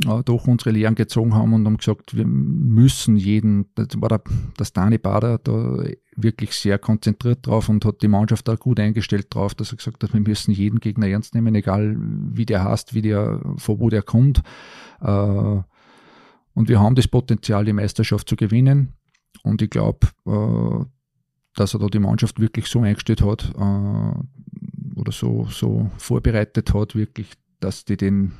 äh, doch unsere Lehren gezogen haben und haben gesagt, wir müssen jeden, das war der, der Stani Bader da wirklich sehr konzentriert drauf und hat die Mannschaft da gut eingestellt drauf, dass er gesagt hat, wir müssen jeden Gegner ernst nehmen, egal wie der heißt, wie der, von wo der kommt. Äh, und wir haben das Potenzial, die Meisterschaft zu gewinnen. Und ich glaube, äh, dass er da die Mannschaft wirklich so eingestellt hat äh, oder so, so vorbereitet hat, wirklich, dass die den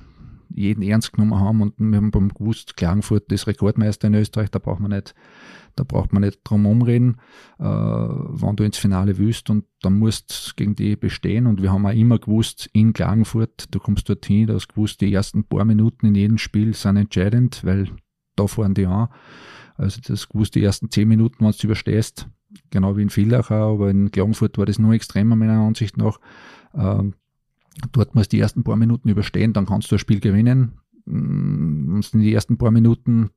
jeden ernst genommen haben. Und wir haben beim gewusst, Klagenfurt ist Rekordmeister in Österreich, da braucht man nicht, da braucht man nicht drum umreden, äh, wann du ins Finale willst und dann musst gegen die bestehen. Und wir haben auch immer gewusst, in Klagenfurt, du kommst dorthin, du hast gewusst, die ersten paar Minuten in jedem Spiel sind entscheidend, weil da fahren die an. Also das gewusst, die ersten zehn Minuten, wenn du überstehst, genau wie in Villach auch, aber in Klagenfurt war das nur extremer meiner Ansicht nach. Ähm, dort musst du die ersten paar Minuten überstehen, dann kannst du das Spiel gewinnen. Mm, wenn du in die ersten paar Minuten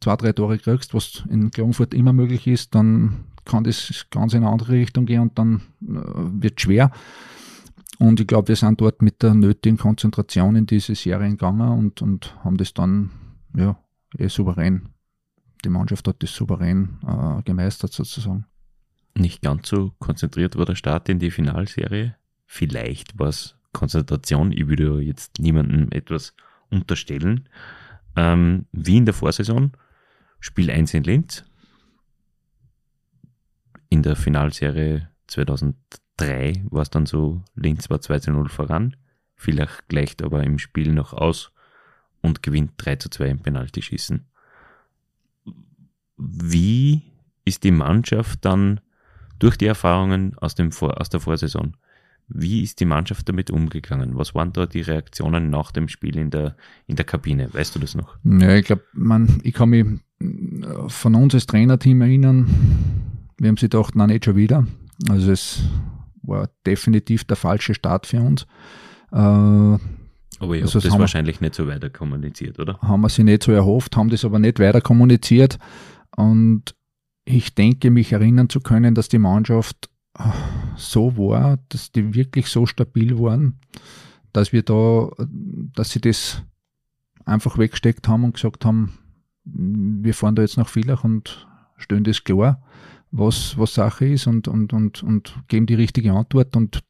zwei, drei Tore kriegst, was in Klagenfurt immer möglich ist, dann kann das ganz in eine andere Richtung gehen und dann äh, wird schwer. Und ich glaube, wir sind dort mit der nötigen Konzentration in diese Serie gegangen und, und haben das dann ja, eh souverän die Mannschaft hat das souverän äh, gemeistert sozusagen. Nicht ganz so konzentriert war der Start in die Finalserie. Vielleicht war es Konzentration. Ich würde jetzt niemandem etwas unterstellen. Ähm, wie in der Vorsaison, Spiel 1 in Linz. In der Finalserie 2003 war es dann so, Linz war 2 zu 0 voran. Vielleicht gleicht aber im Spiel noch aus und gewinnt 3 zu 2 im Penaltyschießen. Wie ist die Mannschaft dann durch die Erfahrungen aus, dem Vor aus der Vorsaison, wie ist die Mannschaft damit umgegangen? Was waren da die Reaktionen nach dem Spiel in der, in der Kabine? Weißt du das noch? Ja, ich glaube, ich kann mich von uns als Trainerteam erinnern, wir haben sie gedacht, nein, nicht schon wieder. Also es war definitiv der falsche Start für uns. Äh, aber ihr also habt das wahrscheinlich wir, nicht so weiter kommuniziert, oder? Haben wir sie nicht so erhofft, haben das aber nicht weiter kommuniziert. Und ich denke, mich erinnern zu können, dass die Mannschaft so war, dass die wirklich so stabil waren, dass wir da, dass sie das einfach weggesteckt haben und gesagt haben, wir fahren da jetzt nach Villach und stellen das klar, was, was Sache ist und, und, und, und geben die richtige Antwort und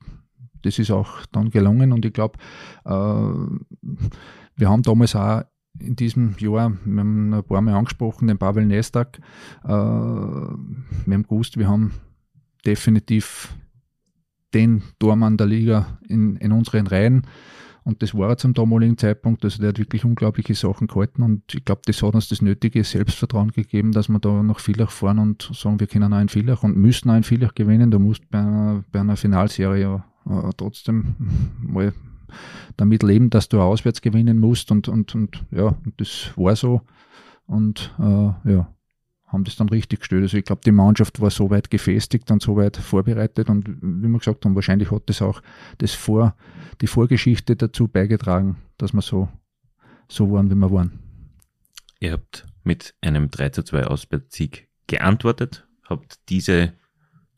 das ist auch dann gelungen und ich glaube, äh, wir haben damals auch in diesem Jahr, wir haben ein paar Mal angesprochen, den Pavel Nestak. Äh, wir haben gewusst, wir haben definitiv den Tormann der Liga in, in unseren Reihen. Und das war er zum damaligen Zeitpunkt. Also der hat wirklich unglaubliche Sachen gehalten. Und ich glaube, das hat uns das nötige Selbstvertrauen gegeben, dass wir da nach Villach fahren und sagen, wir können auch in Villach und müssen auch in Villach gewinnen. Du musst bei einer, bei einer Finalserie äh, trotzdem mal damit leben, dass du auswärts gewinnen musst und, und, und ja, und das war so. Und äh, ja, haben das dann richtig gestellt. Also ich glaube, die Mannschaft war so weit gefestigt und so weit vorbereitet und wie wir gesagt haben, wahrscheinlich hat das auch das Vor, die Vorgeschichte dazu beigetragen, dass wir so, so waren, wie wir waren. Ihr habt mit einem 3 zu 2 Auswärtssieg geantwortet, habt diese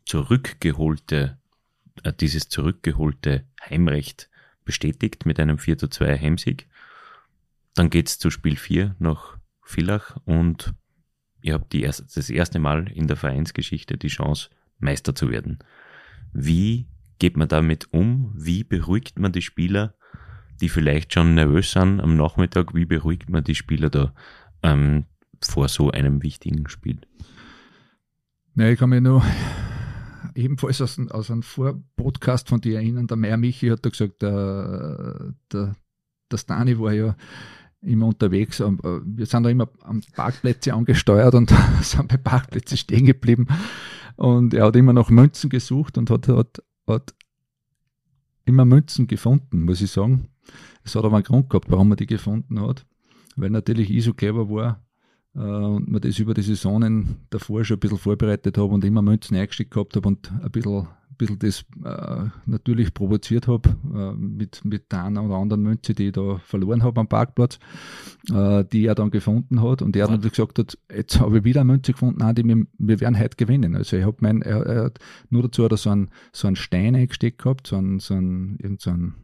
zurückgeholte, dieses zurückgeholte Heimrecht bestätigt mit einem 4 zu 2 Heimsieg. Dann geht es zu Spiel 4 nach Villach und ihr habt die erste, das erste Mal in der Vereinsgeschichte die Chance, Meister zu werden. Wie geht man damit um? Wie beruhigt man die Spieler, die vielleicht schon nervös sind am Nachmittag? Wie beruhigt man die Spieler da ähm, vor so einem wichtigen Spiel? Ja, ich kann mich nur ebenfalls aus, aus einem Vorpodcast von dir erinnern, der Meier Michi hat da gesagt, der, der, der Stani war ja immer unterwegs. Äh, wir sind da immer am Parkplätze angesteuert und sind bei Parkplätzen stehen geblieben. Und er hat immer nach Münzen gesucht und hat, hat, hat immer Münzen gefunden, muss ich sagen. Es hat aber einen Grund gehabt, warum er die gefunden hat. Weil natürlich ich so clever war, äh, und mir das über die Saisonen davor schon ein bisschen vorbereitet habe und immer Münzen eingesteckt gehabt habe und ein bisschen bisschen das äh, natürlich provoziert habe äh, mit, mit der einen oder anderen Münze, die ich da verloren habe am Parkplatz, äh, die er dann gefunden hat. Und er hat natürlich gesagt hat, jetzt habe ich wieder eine Münze gefunden, nein, die wir, wir werden heute gewinnen. Also ich habe mein, er, er, hat nur dazu hat er so einen, so einen Stein eingesteckt gehabt, so einen, so einen, irgend so einen,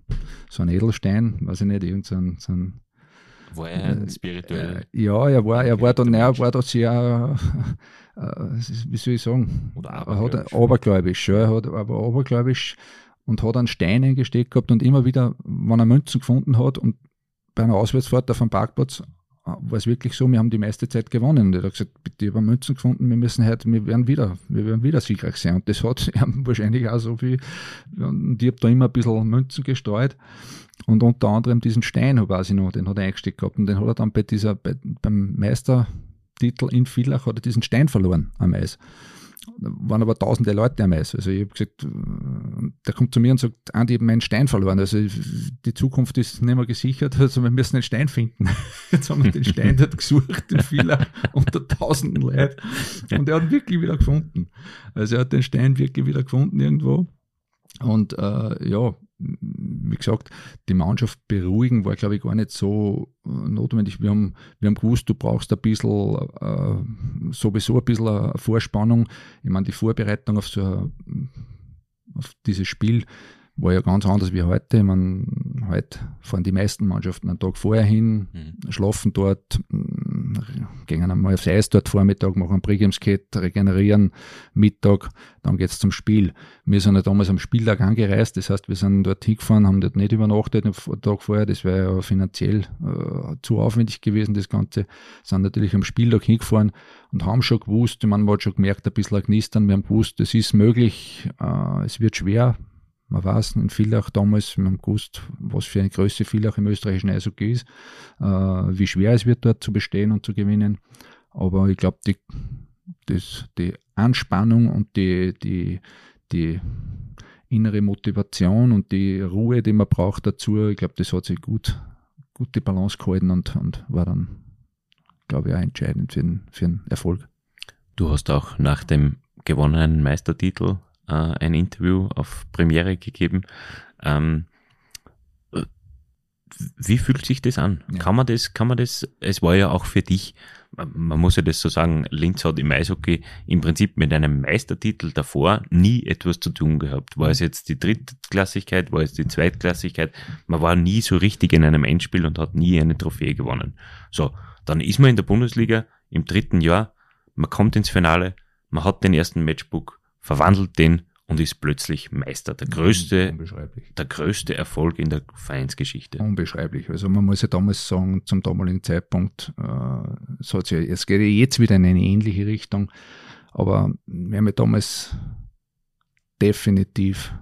so einen Edelstein, weiß ich nicht, irgend so einen, so einen war er äh, spirituell? Äh, ja, er war, er war da, nein, er war da sehr, äh, wie soll ich sagen, Oder abergläubisch. Er hat, abergläubisch, ja, er hat aber abergläubisch und hat einen Stein eingesteckt gehabt und immer wieder, wenn er Münzen gefunden hat und bei einer Auswärtsfahrt auf dem Parkplatz war es wirklich so, wir haben die meiste Zeit gewonnen. Und er hat gesagt, bitte, ich habe Münzen gefunden, wir müssen heute, wir werden wieder, wir werden wieder siegreich sein. Und das hat wahrscheinlich auch so viel, und ich habe da immer ein bisschen Münzen gestreut. Und unter anderem diesen Stein, weiß ich noch, den hat er eingesteckt gehabt. Und den hat er dann bei dieser, bei, beim Meistertitel in Villach hat er diesen Stein verloren am Eis. Da waren aber tausende Leute am Eis. Also ich habe gesagt, der kommt zu mir und sagt, Andi, ich habe meinen Stein verloren. Also die Zukunft ist nicht mehr gesichert, also wir müssen einen Stein finden. Jetzt haben wir den Stein dort gesucht in Villach unter tausenden Leuten. Und er hat wirklich wieder gefunden. Also er hat den Stein wirklich wieder gefunden irgendwo. Und äh, ja, wie gesagt, die Mannschaft beruhigen war, glaube ich, gar nicht so äh, notwendig. Wir haben, wir haben gewusst, du brauchst ein bisschen, äh, sowieso ein bisschen eine Vorspannung. Ich meine, die Vorbereitung auf so auf dieses Spiel war ja ganz anders wie heute. Man, heute fahren die meisten Mannschaften einen Tag vorher hin, mhm. schlafen dort, mm, gehen einmal aufs Eis dort Vormittag, machen Pre-Games-Kit, regenerieren, Mittag, dann geht's zum Spiel. Wir sind ja damals am Spieltag angereist, das heißt, wir sind dort hingefahren, haben dort nicht übernachtet den Tag vorher, das wäre ja finanziell äh, zu aufwendig gewesen, das Ganze. Sind natürlich am Spieltag hingefahren und haben schon gewusst, man hat schon gemerkt, ein bisschen Knistern, wir haben gewusst, es ist möglich, äh, es wird schwer, man weiß in Villach damals, wir haben gewusst, was für eine Größe Villach im österreichischen Eishockey ist, äh, wie schwer es wird dort zu bestehen und zu gewinnen. Aber ich glaube, die, die Anspannung und die, die, die innere Motivation und die Ruhe, die man braucht dazu, ich glaube, das hat sich gut, gut die Balance gehalten und, und war dann, glaube ich, auch entscheidend für den, für den Erfolg. Du hast auch nach dem gewonnenen Meistertitel äh, ein Interview auf Premiere gegeben. Ähm, wie fühlt sich das an? Ja. Kann man das, kann man das, es war ja auch für dich, man muss ja das so sagen, Linz hat im Eishockey im Prinzip mit einem Meistertitel davor nie etwas zu tun gehabt. War es jetzt die Drittklassigkeit, war es die Zweitklassigkeit, man war nie so richtig in einem Endspiel und hat nie eine Trophäe gewonnen. So, dann ist man in der Bundesliga im dritten Jahr, man kommt ins Finale, man hat den ersten Matchbook, verwandelt den und ist plötzlich Meister. Der größte, der größte Erfolg in der Vereinsgeschichte. Unbeschreiblich. Also man muss ja damals sagen, zum damaligen Zeitpunkt, äh, so ja, es geht ja jetzt wieder in eine ähnliche Richtung, aber wir haben ja damals definitiv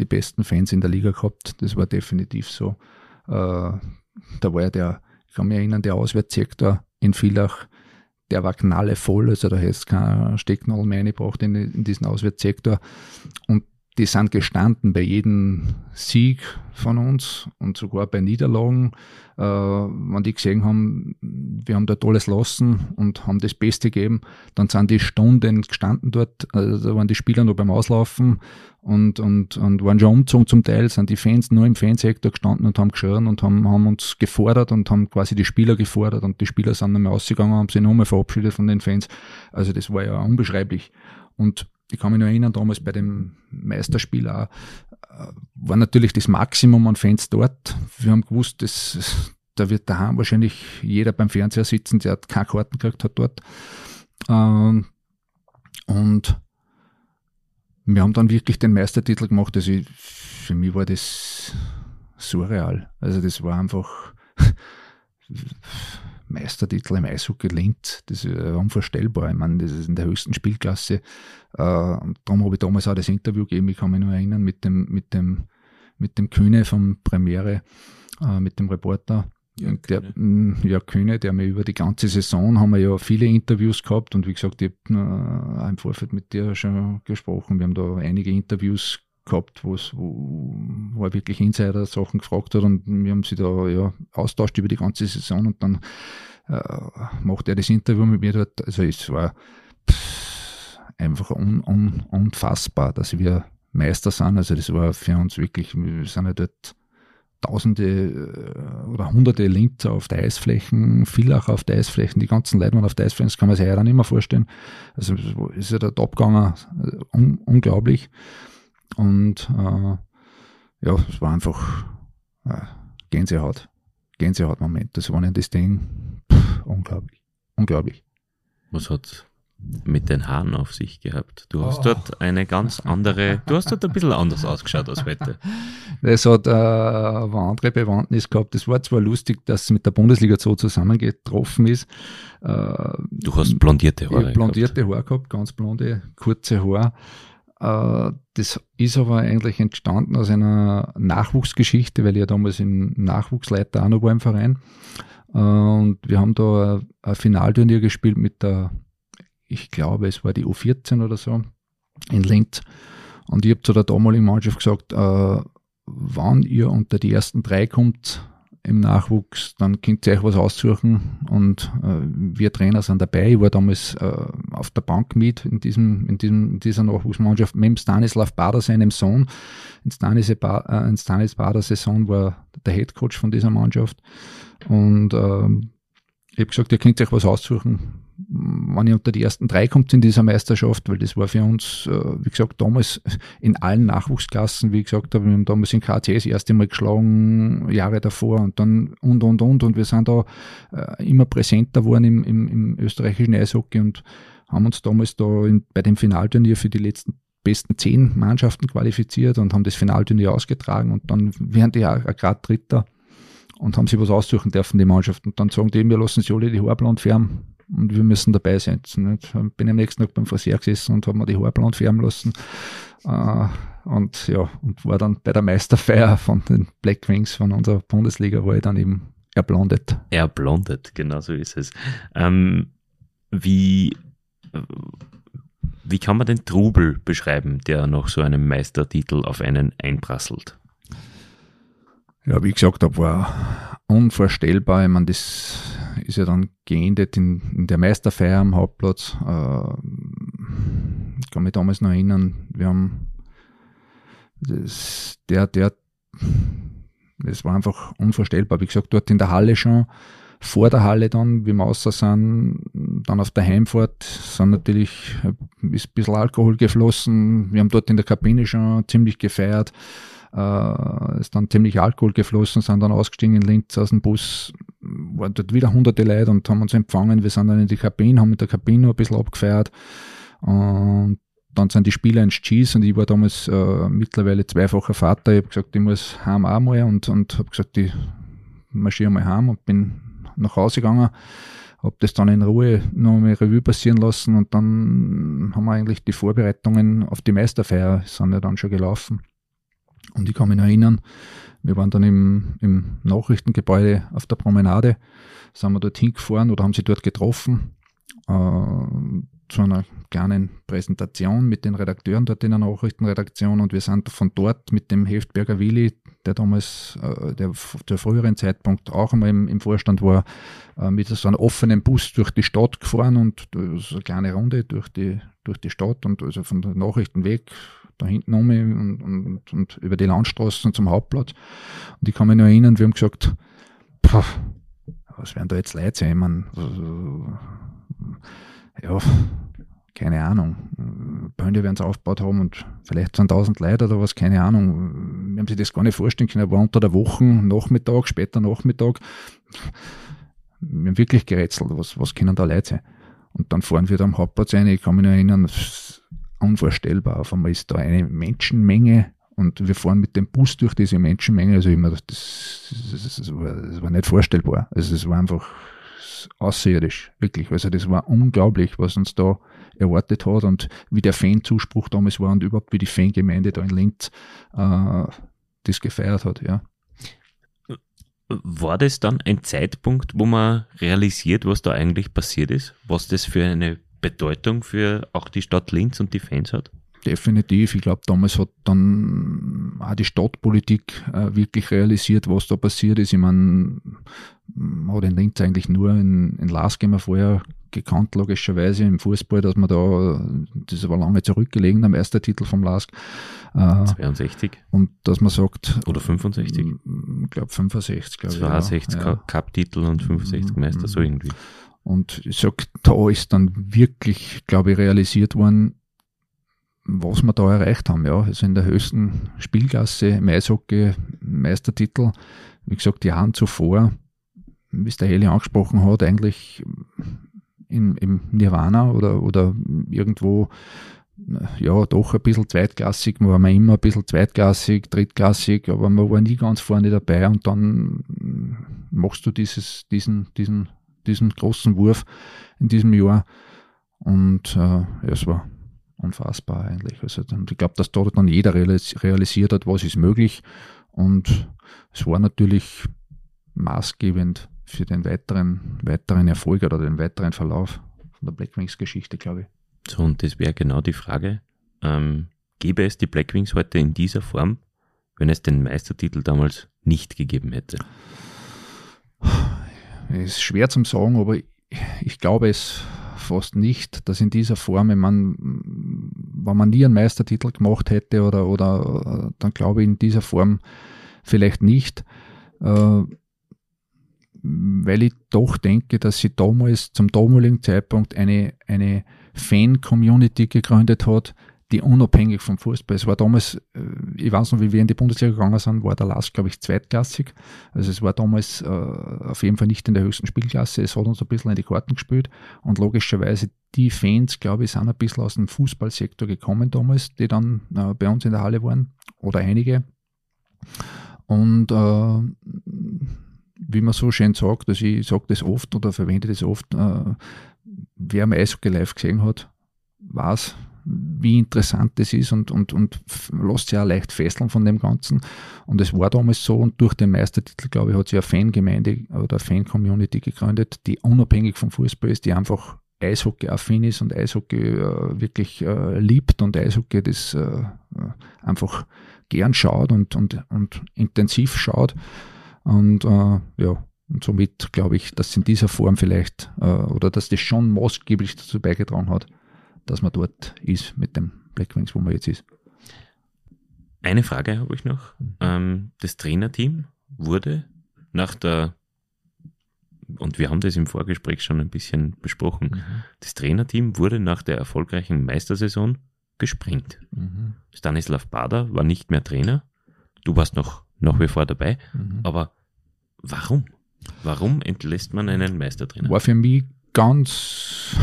die besten Fans in der Liga gehabt. Das war definitiv so. Äh, da war ja der, ich kann mich erinnern, der Auswärtssektor in Villach, der war knallevoll, also da hättest kein Stecknadel mehr reingebracht in, in diesen Auswärtssektor. Und die sind gestanden bei jedem Sieg von uns und sogar bei Niederlagen, äh, wenn die gesehen haben, wir haben dort alles lassen und haben das Beste gegeben, dann sind die Stunden gestanden dort, also da waren die Spieler noch beim Auslaufen und, und, und waren schon umgezogen zum Teil, sind die Fans nur im Fansektor gestanden und haben geschrien und haben, haben uns gefordert und haben quasi die Spieler gefordert und die Spieler sind dann mal ausgegangen, haben sich nochmal verabschiedet von den Fans. Also das war ja unbeschreiblich. Und ich kann mich noch erinnern, damals bei dem Meisterspiel auch, äh, war natürlich das Maximum an Fans dort. Wir haben gewusst, dass, da wird daheim wahrscheinlich jeder beim Fernseher sitzen, der keine Karten gekriegt hat dort. Ähm, und wir haben dann wirklich den Meistertitel gemacht. Also für mich war das surreal. Also das war einfach Meistertitel im Eishockey Linz, das ist unvorstellbar. Ich meine, das ist in der höchsten Spielklasse. Äh, darum habe ich damals auch das Interview gegeben, ich kann mich nur erinnern, mit dem, mit dem, mit dem Kühne vom Premiere, äh, mit dem Reporter. Ja, der, Kühne. ja, Kühne, der mir über die ganze Saison haben wir ja viele Interviews gehabt und wie gesagt, ich habe äh, im Vorfeld mit dir schon gesprochen. Wir haben da einige Interviews gehabt, wo, wo er wirklich Insider-Sachen gefragt hat und wir haben sie da ja austauscht über die ganze Saison und dann äh, macht er das Interview mit mir dort. Also es war pff, einfach un, un, unfassbar, dass wir Meister sind. Also das war für uns wirklich, wir sind ja dort Tausende äh, oder Hunderte Linzer auf der Eisflächen, Villach auf der Eisflächen, die ganzen Leute waren auf der Eisflächen, das kann man sich ja nicht mehr vorstellen. Also ist ja der Topganger äh, un unglaublich. Und äh, ja, es war einfach äh, Gänsehaut. Gänsehaut-Moment. Das war nicht das Ding. Pff, unglaublich. Unglaublich. Was hat mit den Haaren auf sich gehabt. Du hast oh. dort eine ganz andere, du hast dort ein bisschen anders ausgeschaut als heute. Das hat äh, eine andere Bewandtnis gehabt. Das war zwar lustig, dass es mit der Bundesliga so zusammengetroffen ist. Äh, du hast blondierte Haare. Blondierte Haare gehabt, ganz blonde, kurze Haare. Äh, das ist aber eigentlich entstanden aus einer Nachwuchsgeschichte, weil ich ja damals im Nachwuchsleiter auch noch war im Verein. Äh, und wir haben da ein Finalturnier gespielt mit der ich glaube, es war die U14 oder so in Linz. Und ich habe zu der damaligen Mannschaft gesagt, äh, wann ihr unter die ersten drei kommt im Nachwuchs, dann könnt ihr euch was aussuchen und äh, wir Trainer sind dabei. Ich war damals auf der Bank mit in, diesem, in, diesem, in dieser Nachwuchsmannschaft mit dem Stanislav Bader, seinem Sohn. In Stanislav, äh, in Stanislav Baders Saison war der Headcoach von dieser Mannschaft. Und ähm, ich habe gesagt, ihr könnt euch was aussuchen, wenn ihr unter die ersten drei kommt in dieser Meisterschaft, weil das war für uns, äh, wie gesagt, damals in allen Nachwuchsklassen, wie gesagt, wir haben damals in KT das erste Mal geschlagen, Jahre davor und dann und und und. Und wir sind da äh, immer präsenter geworden im, im, im österreichischen Eishockey und haben uns damals da in, bei dem Finalturnier für die letzten besten zehn Mannschaften qualifiziert und haben das Finalturnier ausgetragen und dann wären die ja gerade Dritter und haben sich was aussuchen dürfen, die Mannschaft. Und dann sagen die, wir lassen sie alle die Haare blond färben und wir müssen dabei sein. Nicht? Bin am nächsten Tag beim Friseur gesessen und habe mir die Haare blond färben lassen. Äh, und ja, und war dann bei der Meisterfeier von den Black Wings von unserer Bundesliga, war ich dann eben erblondet. Erblondet, genau so ist es. Ähm, wie, wie kann man den Trubel beschreiben, der nach so einem Meistertitel auf einen einprasselt? Ja, wie gesagt habe, war unvorstellbar. Ich meine, das ist ja dann geendet in, in der Meisterfeier am Hauptplatz. Äh, ich kann mich damals noch erinnern, wir haben das, der, der, das war einfach unvorstellbar. Wie gesagt, dort in der Halle schon, vor der Halle dann, wie wir außer sind, dann auf der Heimfahrt sind natürlich, ist ein bisschen Alkohol geflossen. Wir haben dort in der Kabine schon ziemlich gefeiert äh, ist dann ziemlich Alkohol geflossen, sind dann ausgestiegen in Linz aus dem Bus, waren dort wieder hunderte Leute und haben uns empfangen. Wir sind dann in die Kabine, haben mit der Kabine noch ein bisschen abgefeiert und dann sind die Spieler ins Cheese und ich war damals äh, mittlerweile zweifacher Vater. Ich habe gesagt, ich muss heim auch mal und, und habe gesagt, ich marschiere mal heim und bin nach Hause gegangen habe das dann in Ruhe noch mal Revue passieren lassen und dann haben wir eigentlich die Vorbereitungen auf die Meisterfeier sind ja dann schon gelaufen. Und ich kann mich noch erinnern, wir waren dann im, im Nachrichtengebäude auf der Promenade, sind wir dort hingefahren oder haben sie dort getroffen äh, zu einer kleinen Präsentation mit den Redakteuren dort in der Nachrichtenredaktion und wir sind von dort mit dem Heftberger Willi, der damals, äh, der zu früheren Zeitpunkt auch einmal im, im Vorstand war, äh, mit so einem offenen Bus durch die Stadt gefahren und so eine kleine Runde durch die, durch die Stadt und also von der Nachrichten weg da hinten um und, und, und über die Landstraßen zum Hauptplatz. Und ich kann mich noch erinnern, wir haben gesagt, was werden da jetzt Leute sein? Ich meine, ja, keine Ahnung. Bände werden es aufgebaut haben und vielleicht 1000 Leute oder was, keine Ahnung. Wir haben sich das gar nicht vorstellen können. Er war unter der Woche, Nachmittag, später Nachmittag. Wir haben wirklich gerätselt, was, was können da Leute sein? Und dann fahren wir da am Hauptplatz rein. Ich kann mich noch erinnern, unvorstellbar. Auf einmal ist da eine Menschenmenge und wir fahren mit dem Bus durch diese Menschenmenge. Also immer, das, das, das, war, das war nicht vorstellbar. Also es war einfach außerirdisch, wirklich. Also das war unglaublich, was uns da erwartet hat und wie der Fanzuspruch damals war und überhaupt wie die Fangemeinde da in Linz äh, das gefeiert hat, ja. War das dann ein Zeitpunkt, wo man realisiert, was da eigentlich passiert ist? Was das für eine Bedeutung für auch die Stadt Linz und die Fans hat? Definitiv. Ich glaube, damals hat dann auch die Stadtpolitik äh, wirklich realisiert, was da passiert ist. Ich meine, man hat in Linz eigentlich nur in, in Lask immer vorher gekannt, logischerweise im Fußball, dass man da, das war lange zurückgelegen, am ersten Titel vom LASK. Äh, 62. Und dass man sagt. Oder 65? Ich glaube 65, glaube ich. 62 ja. Cup-Titel und 65 mhm. Meister, so irgendwie. Und ich sag, da ist dann wirklich, glaube ich, realisiert worden, was wir da erreicht haben. Ja, also in der höchsten Spielklasse im Eishockey Meistertitel, wie gesagt, die Jahren zuvor, wie es der Heli angesprochen hat, eigentlich in, im Nirvana oder, oder irgendwo ja, doch ein bisschen zweitklassig, man war immer ein bisschen zweitklassig, drittklassig, aber man war nie ganz vorne dabei. Und dann machst du dieses, diesen, diesen, diesen großen Wurf in diesem Jahr. Und äh, ja, es war unfassbar eigentlich. Also dann, ich glaube, dass dort dann jeder realisiert hat, was ist möglich. Und es war natürlich maßgebend für den weiteren, weiteren Erfolg oder den weiteren Verlauf von der Blackwings-Geschichte, glaube ich. So, und das wäre genau die Frage. Ähm, gäbe es die Blackwings heute in dieser Form, wenn es den Meistertitel damals nicht gegeben hätte? Es ist schwer zum sagen, aber ich glaube es fast nicht, dass in dieser Form, wenn man, wenn man nie einen Meistertitel gemacht hätte oder, oder dann glaube ich in dieser Form vielleicht nicht, äh, weil ich doch denke, dass sie damals zum damaligen Zeitpunkt eine, eine Fan-Community gegründet hat, die unabhängig vom Fußball. Es war damals, äh, ich weiß noch, wie wir in die Bundesliga gegangen sind, war der Last, glaube ich, zweitklassig. Also es war damals äh, auf jeden Fall nicht in der höchsten Spielklasse. Es hat uns ein bisschen in die Karten gespielt. Und logischerweise die Fans, glaube ich, sind ein bisschen aus dem Fußballsektor gekommen damals, die dann äh, bei uns in der Halle waren. Oder einige. Und äh, wie man so schön sagt, also ich sage das oft oder verwende das oft, äh, wer mal Eishockey live gesehen hat, weiß, wie interessant das ist und, und, und lässt sich auch leicht fesseln von dem Ganzen. Und es war damals so und durch den Meistertitel, glaube ich, hat sich eine Fangemeinde oder eine Fan-Community gegründet, die unabhängig vom Fußball ist, die einfach Eishockey-affin ist und Eishockey äh, wirklich äh, liebt und Eishockey das äh, einfach gern schaut und, und, und intensiv schaut. Und äh, ja, und somit glaube ich, dass in dieser Form vielleicht äh, oder dass das schon maßgeblich dazu beigetragen hat, dass man dort ist mit dem Blackwings, wo man jetzt ist. Eine Frage habe ich noch. Ähm, das Trainerteam wurde nach der, und wir haben das im Vorgespräch schon ein bisschen besprochen, mhm. das Trainerteam wurde nach der erfolgreichen Meistersaison gesprengt. Mhm. Stanislav Bader war nicht mehr Trainer. Du warst noch nach wie vor dabei. Mhm. Aber warum? Warum entlässt man einen Meistertrainer? War für mich ganz,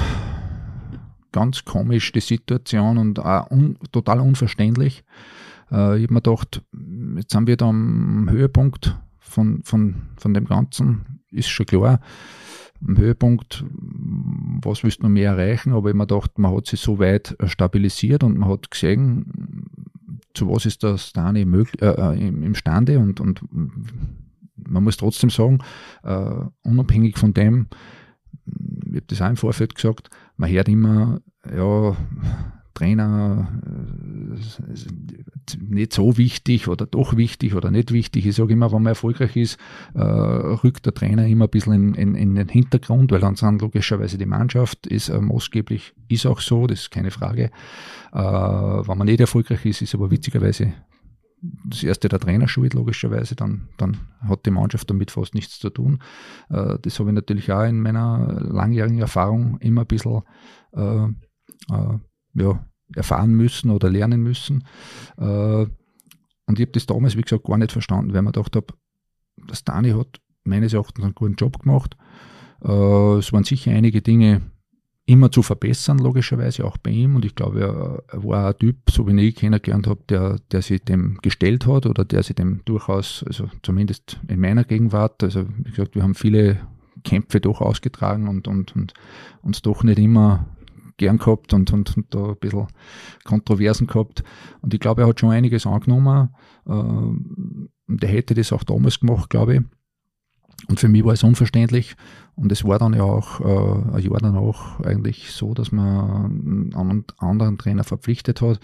ganz komisch die Situation und auch un, total unverständlich. Äh, ich habe mir gedacht, jetzt sind wir da am Höhepunkt von, von, von dem Ganzen, ist schon klar. Am Höhepunkt, was willst du noch mehr erreichen? Aber ich habe mir gedacht, man hat sich so weit stabilisiert und man hat gesehen, zu was ist das Stani äh, äh imstande und, und man muss trotzdem sagen, uh, unabhängig von dem, ich habe das auch im Vorfeld gesagt, man hört immer, ja, Trainer äh, nicht so wichtig oder doch wichtig oder nicht wichtig. Ich sage immer, wenn man erfolgreich ist, äh, rückt der Trainer immer ein bisschen in, in, in, den Hintergrund, weil dann sind logischerweise die Mannschaft ist äh, maßgeblich, ist auch so, das ist keine Frage. Wenn man nicht erfolgreich ist, ist aber witzigerweise das erste der Trainer schuld, logischerweise, dann, dann hat die Mannschaft damit fast nichts zu tun. Das habe ich natürlich auch in meiner langjährigen Erfahrung immer ein bisschen äh, ja, erfahren müssen oder lernen müssen. Äh, und ich habe das damals, wie gesagt, gar nicht verstanden, weil man gedacht habe, das Dani hat meines Erachtens einen guten Job gemacht. Äh, es waren sicher einige Dinge, immer zu verbessern, logischerweise auch bei ihm. Und ich glaube, er, war ein Typ, so wie ich kennengelernt habe, der, der sich dem gestellt hat oder der sich dem durchaus, also zumindest in meiner Gegenwart, also wie gesagt, wir haben viele Kämpfe doch ausgetragen und, und, und uns doch nicht immer gern gehabt und, und, und da ein bisschen Kontroversen gehabt. Und ich glaube, er hat schon einiges angenommen. Äh, und er hätte das auch damals gemacht, glaube ich. Und für mich war es unverständlich. Und es war dann ja auch äh, ein Jahr danach eigentlich so, dass man einen anderen Trainer verpflichtet hat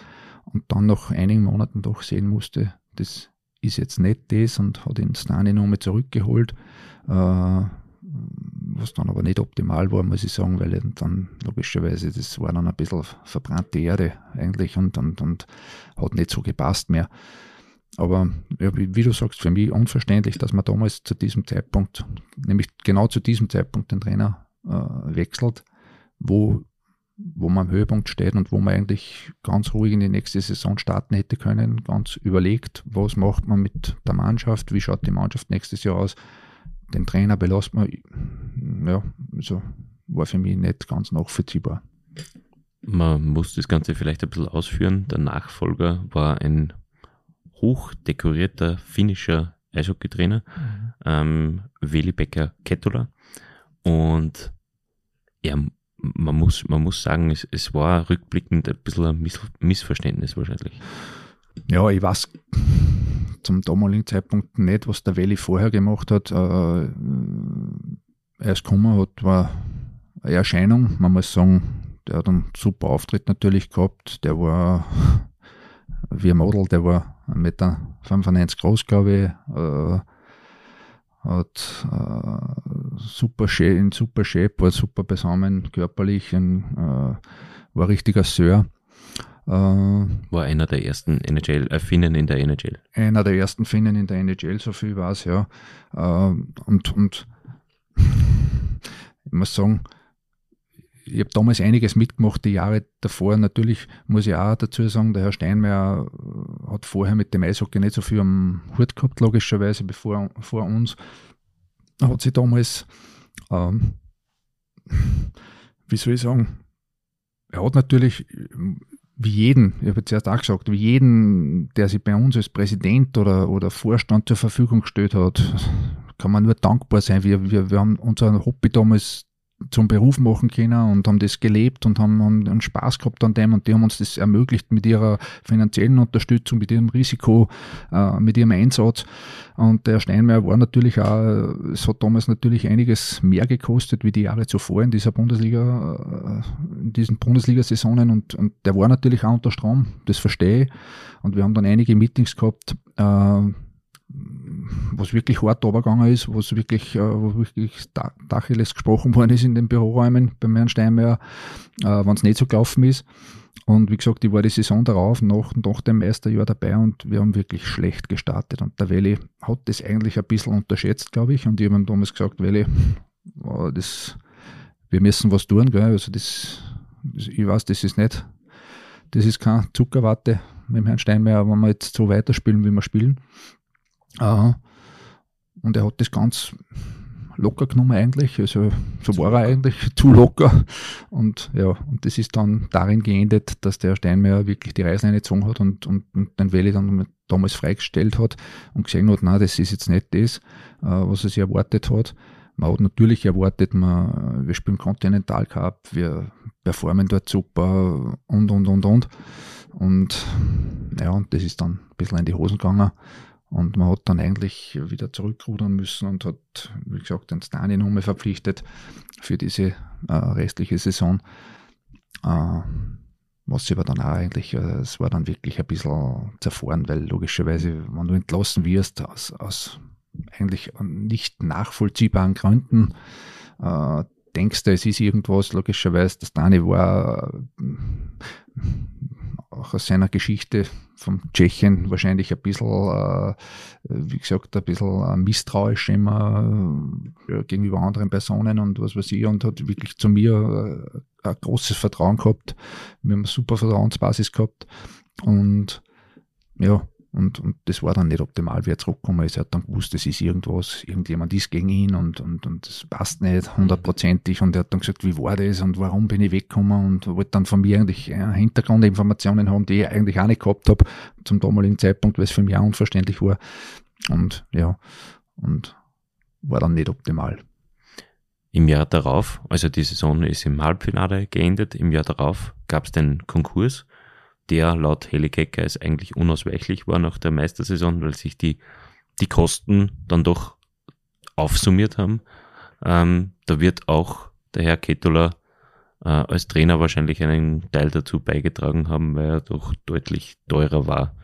und dann nach einigen Monaten doch sehen musste, das ist jetzt nicht das und hat ihn Stani nochmal zurückgeholt. Äh, was dann aber nicht optimal war, muss ich sagen, weil dann logischerweise, das war dann ein bisschen verbrannte Erde eigentlich und, und, und hat nicht so gepasst mehr. Aber ja, wie, du sagst, für mich unverständlich, dass man damals zu diesem Zeitpunkt, nämlich genau zu diesem Zeitpunkt den Trainer äh, wechselt, wo, wo man am Höhepunkt steht und wo man eigentlich ganz ruhig in die nächste Saison starten hätte können, ganz überlegt, was macht man mit der Mannschaft, wie schaut die Mannschaft nächstes Jahr aus, den Trainer belässt man, ja, also war für mich nicht ganz nachvollziehbar. Man muss das Ganze vielleicht ein bisschen ausführen. Der Nachfolger war ein hochdekorierter finnischer Eishockeytrainer, mhm. ähm, Veli Becker Kettola. Und ja, man muss, man muss sagen, es, es war rückblickend ein bisschen ein Miss Missverständnis wahrscheinlich. Ja, ich weiß zum damaligen Zeitpunkt nicht, was der Veli vorher gemacht hat. Äh, er ist gekommen, hat, war eine Erscheinung. Man muss sagen, der hat einen super Auftritt natürlich gehabt. Der war wie ein Model, der war 1,95 Meter groß, glaube ich. Äh, hat äh, super in super Shape, war super besamen körperlich, ein, äh, war richtiger Sir. Äh, war einer der ersten NHL, äh, Finnen in der NHL. Einer der ersten Finnen in der NHL, so viel war es, ja. Äh, und, und ich muss sagen, ich habe damals einiges mitgemacht, die Jahre davor. Natürlich muss ich auch dazu sagen, der Herr Steinmeier äh, hat vorher mit dem Eishockey nicht so viel am Hut gehabt, logischerweise, bevor vor uns. Hat sich damals, ähm, wie soll ich sagen, er hat natürlich wie jeden, ich habe zuerst auch gesagt, wie jeden, der sich bei uns als Präsident oder, oder Vorstand zur Verfügung gestellt hat, kann man nur dankbar sein. Wir, wir, wir haben unser Hobby damals zum Beruf machen können und haben das gelebt und haben, haben Spaß gehabt an dem und die haben uns das ermöglicht mit ihrer finanziellen Unterstützung, mit ihrem Risiko, äh, mit ihrem Einsatz. Und der Steinmeier war natürlich auch, es hat damals natürlich einiges mehr gekostet wie die Jahre zuvor in dieser Bundesliga, äh, in diesen Bundesliga-Saisonen und, und der war natürlich auch unter Strom, das verstehe ich. Und wir haben dann einige Meetings gehabt, äh, was wirklich hart runtergegangen ist, was wirklich, äh, wo wirklich Dacheles gesprochen worden ist in den Büroräumen beim Herrn Steinmeier, äh, wenn es nicht so gelaufen ist. Und wie gesagt, ich war die Saison darauf, nach, nach dem Meisterjahr dabei und wir haben wirklich schlecht gestartet. Und der Welle hat das eigentlich ein bisschen unterschätzt, glaube ich. Und ich habe ihm damals gesagt, Welle, oh, das, wir müssen was tun. Gell? Also das, das, ich weiß, das ist nicht, das ist kein Zuckerwatte mit Herrn Steinmeier, wenn wir jetzt so weiterspielen, wie wir spielen. Uh, und er hat das ganz locker genommen eigentlich, also so war er eigentlich, zu locker. Und ja, und das ist dann darin geendet, dass der Steinmeier wirklich die Reißleine gezogen hat und, und, und den Welle dann damals freigestellt hat und gesehen hat, nein, das ist jetzt nicht das, äh, was er sich erwartet hat. Man hat natürlich erwartet, man, wir spielen Continental Cup, wir performen dort super und, und, und, und. Und ja, und das ist dann ein bisschen in die Hosen gegangen. Und man hat dann eigentlich wieder zurückrudern müssen und hat, wie gesagt, den Stani nochmal verpflichtet für diese äh, restliche Saison. Äh, was aber dann auch eigentlich, äh, es war dann wirklich ein bisschen zerfahren, weil logischerweise, wenn du entlassen wirst aus, aus eigentlich nicht nachvollziehbaren Gründen, äh, denkst du, es ist irgendwas, logischerweise, das Dani war auch aus seiner Geschichte vom Tschechien wahrscheinlich ein bisschen, äh, wie gesagt, ein bisschen äh, misstrauisch immer äh, gegenüber anderen Personen und was weiß ich und hat wirklich zu mir ein großes Vertrauen gehabt. Wir haben eine super Vertrauensbasis gehabt und ja, und, und das war dann nicht optimal, wie er zurückgekommen ist. Er hat dann gewusst, es ist irgendwas, irgendjemand ist gegen ihn und, und, und das passt nicht hundertprozentig. Und er hat dann gesagt, wie war das und warum bin ich weggekommen und wollte dann von mir eigentlich ja, Hintergrundinformationen haben, die ich eigentlich auch nicht gehabt habe zum damaligen Zeitpunkt, weil es für mich auch unverständlich war. Und ja, und war dann nicht optimal. Im Jahr darauf, also die Saison ist im Halbfinale geendet, im Jahr darauf gab es den Konkurs der laut Helikecker ist eigentlich unausweichlich war nach der Meistersaison, weil sich die, die Kosten dann doch aufsummiert haben. Ähm, da wird auch der Herr Ketula äh, als Trainer wahrscheinlich einen Teil dazu beigetragen haben, weil er doch deutlich teurer war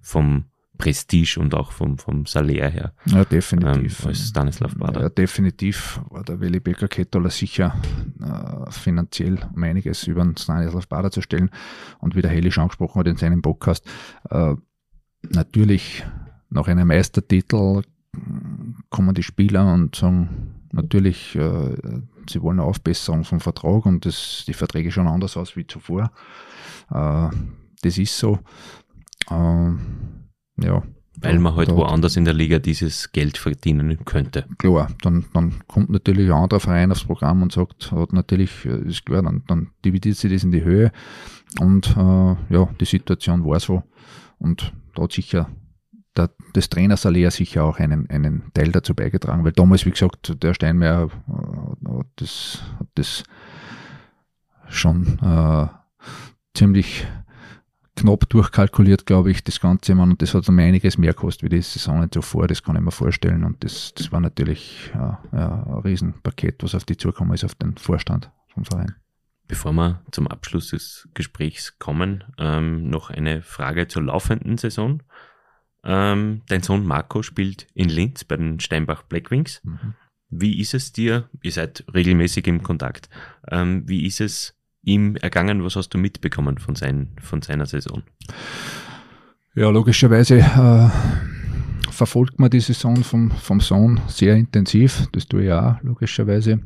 vom Prestige und auch vom, vom Salär her. Ja, definitiv. Ähm, als Stanislav Bader. Ja, definitiv war der Willi Becker Kettola sicher äh, finanziell um einiges über den Stanislav Bader zu stellen. Und wie der Hellisch angesprochen hat in seinem Podcast, äh, natürlich nach einem Meistertitel kommen die Spieler und sagen, natürlich, äh, sie wollen eine Aufbesserung vom Vertrag und das, die Verträge schauen anders aus wie zuvor. Äh, das ist so. Äh, ja. Weil man halt woanders in der Liga dieses Geld verdienen könnte. Klar, dann, dann kommt natürlich ein anderer Verein aufs Programm und sagt, hat natürlich, äh, ist klar, dann, dann dividiert sich das in die Höhe. Und äh, ja, die Situation war so. Und da hat sicher der, des Trainers Alea sicher auch einen, einen Teil dazu beigetragen, weil damals, wie gesagt, der Steinmeier äh, hat das, hat das schon äh, ziemlich knapp durchkalkuliert, glaube ich, das Ganze. Man, und das hat um einiges mehr gekostet wie die Saison zuvor, das kann ich mir vorstellen. Und das, das war natürlich ja, ja, ein Riesenpaket, was auf die zukommen ist, auf den Vorstand vom Verein. Bevor wir zum Abschluss des Gesprächs kommen, ähm, noch eine Frage zur laufenden Saison. Ähm, dein Sohn Marco spielt in Linz bei den Steinbach Blackwings. Mhm. Wie ist es dir? Ihr seid regelmäßig im Kontakt. Ähm, wie ist es ihm ergangen? Was hast du mitbekommen von, sein, von seiner Saison? Ja, logischerweise äh, verfolgt man die Saison vom, vom Sohn sehr intensiv. Das tue ich auch, logischerweise.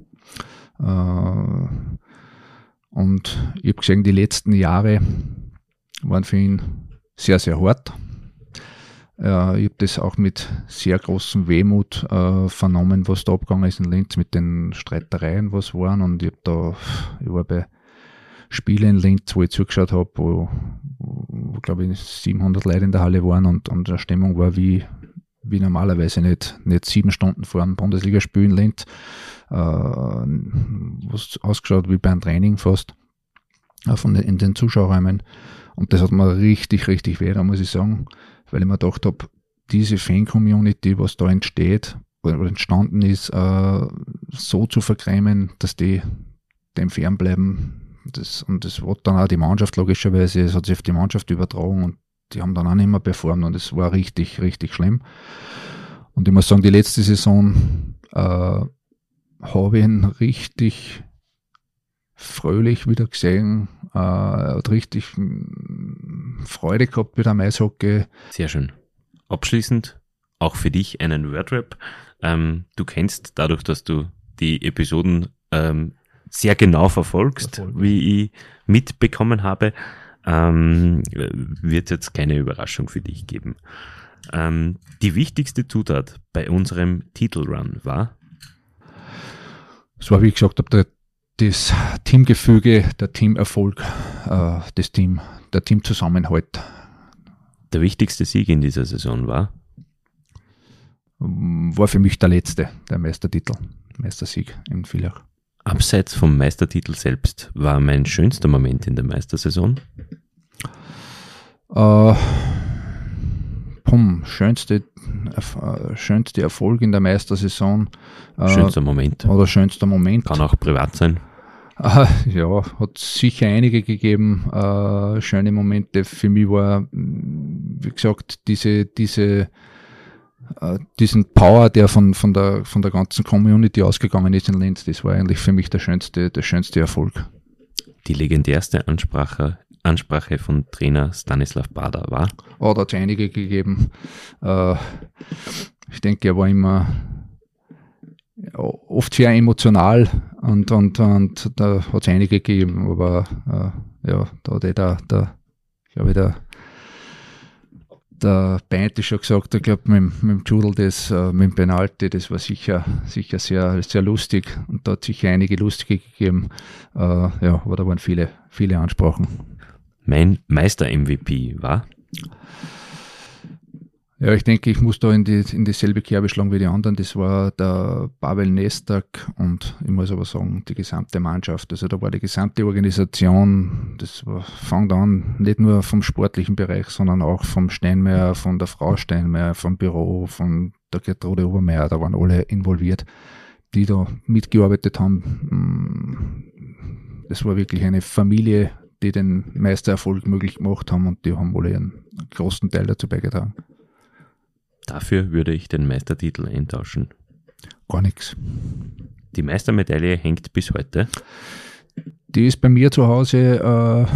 Äh, und ich habe gesehen, die letzten Jahre waren für ihn sehr, sehr hart. Äh, ich habe das auch mit sehr großem Wehmut äh, vernommen, was da abgegangen ist in Linz mit den Streitereien, was waren. Und ich da, ich war bei Spielen in Linz, wo ich zugeschaut habe, wo, wo glaube ich 700 Leute in der Halle waren und, und die Stimmung war wie, wie normalerweise nicht, nicht sieben Stunden vor einem Bundesligaspiel in Linz, äh, was ausgeschaut wie beim Training fast, äh, von den, in den Zuschauerräumen. Und das hat mir richtig, richtig weh, da muss ich sagen weil ich mir gedacht habe, diese Fan-Community, was da entsteht oder entstanden ist, äh, so zu vergrämen, dass die dem fernbleiben. Das, und das war dann auch die Mannschaft logischerweise, es hat sich auf die Mannschaft übertragen und die haben dann auch nicht mehr performt und es war richtig, richtig schlimm. Und ich muss sagen, die letzte Saison äh, habe ich ihn richtig fröhlich wieder gesehen, äh, hat richtig Freude gehabt mit am Eishockey. Sehr schön. Abschließend auch für dich einen Wordrap. Ähm, du kennst dadurch, dass du die Episoden ähm, sehr genau verfolgst, Verfolgen. wie ich mitbekommen habe, ähm, wird jetzt keine Überraschung für dich geben. Ähm, die wichtigste Zutat bei unserem Titelrun war? War, wie ich gesagt habe, der das Teamgefüge, der Teamerfolg, äh, das Team, der Teamzusammenhalt. Der wichtigste Sieg in dieser Saison war? War für mich der letzte, der Meistertitel, Meistersieg in Villach. Abseits vom Meistertitel selbst, war mein schönster Moment in der Meistersaison? Äh, pum, schönste, äh, schönste Erfolg in der Meistersaison. Äh, schönster Moment. Oder schönster Moment. Kann auch privat sein. Äh, ja, hat sicher einige gegeben, äh, schöne Momente. Für mich war, wie gesagt, diese, diese, diesen Power, der von, von, der, von der ganzen Community ausgegangen ist in Linz, das war eigentlich für mich der schönste, der schönste Erfolg. Die legendärste Ansprache Ansprache von Trainer Stanislav Bader war? Oh, da hat es einige gegeben. Äh, ich denke, er war immer oft sehr emotional und, und, und da hat es einige gegeben, aber äh, ja, da hat eh der, der glaube ich, der, der Beinte schon gesagt, ich glaube, mit, mit dem Judel, das, äh, mit dem Penalty, das war sicher, sicher sehr, sehr lustig und da hat sicher einige lustige gegeben. Äh, ja, aber da waren viele, viele Ansprachen. Mein Meister-MVP war? Ja, ich denke, ich muss da in, die, in dieselbe Kerbe schlagen wie die anderen. Das war der Pavel Nestak und ich muss aber sagen, die gesamte Mannschaft. Also da war die gesamte Organisation, das war, fängt an, nicht nur vom sportlichen Bereich, sondern auch vom Steinmeier, von der Frau Steinmeier, vom Büro, von der Gertrude Obermeier, da waren alle involviert, die da mitgearbeitet haben. Das war wirklich eine Familie, die den Meistererfolg möglich gemacht haben und die haben wohl einen großen Teil dazu beigetragen. Dafür würde ich den Meistertitel eintauschen. Gar nichts. Die Meistermedaille hängt bis heute. Die ist bei mir zu Hause äh,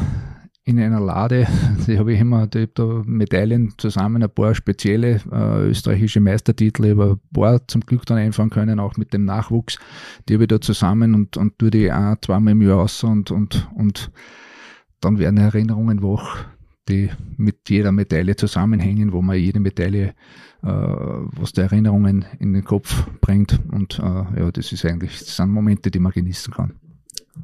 in einer Lade. Die habe ich immer, die hab da Medaillen zusammen, ein paar spezielle äh, österreichische Meistertitel, habe ein paar zum Glück dann einfahren können, auch mit dem Nachwuchs. Die habe ich da zusammen und, und tue die auch zweimal im Jahr aus und, und, und dann werden Erinnerungen wach, die mit jeder Medaille zusammenhängen, wo man jede Medaille, was die Erinnerungen in den Kopf bringt. Und äh, ja, das ist eigentlich, das sind Momente, die man genießen kann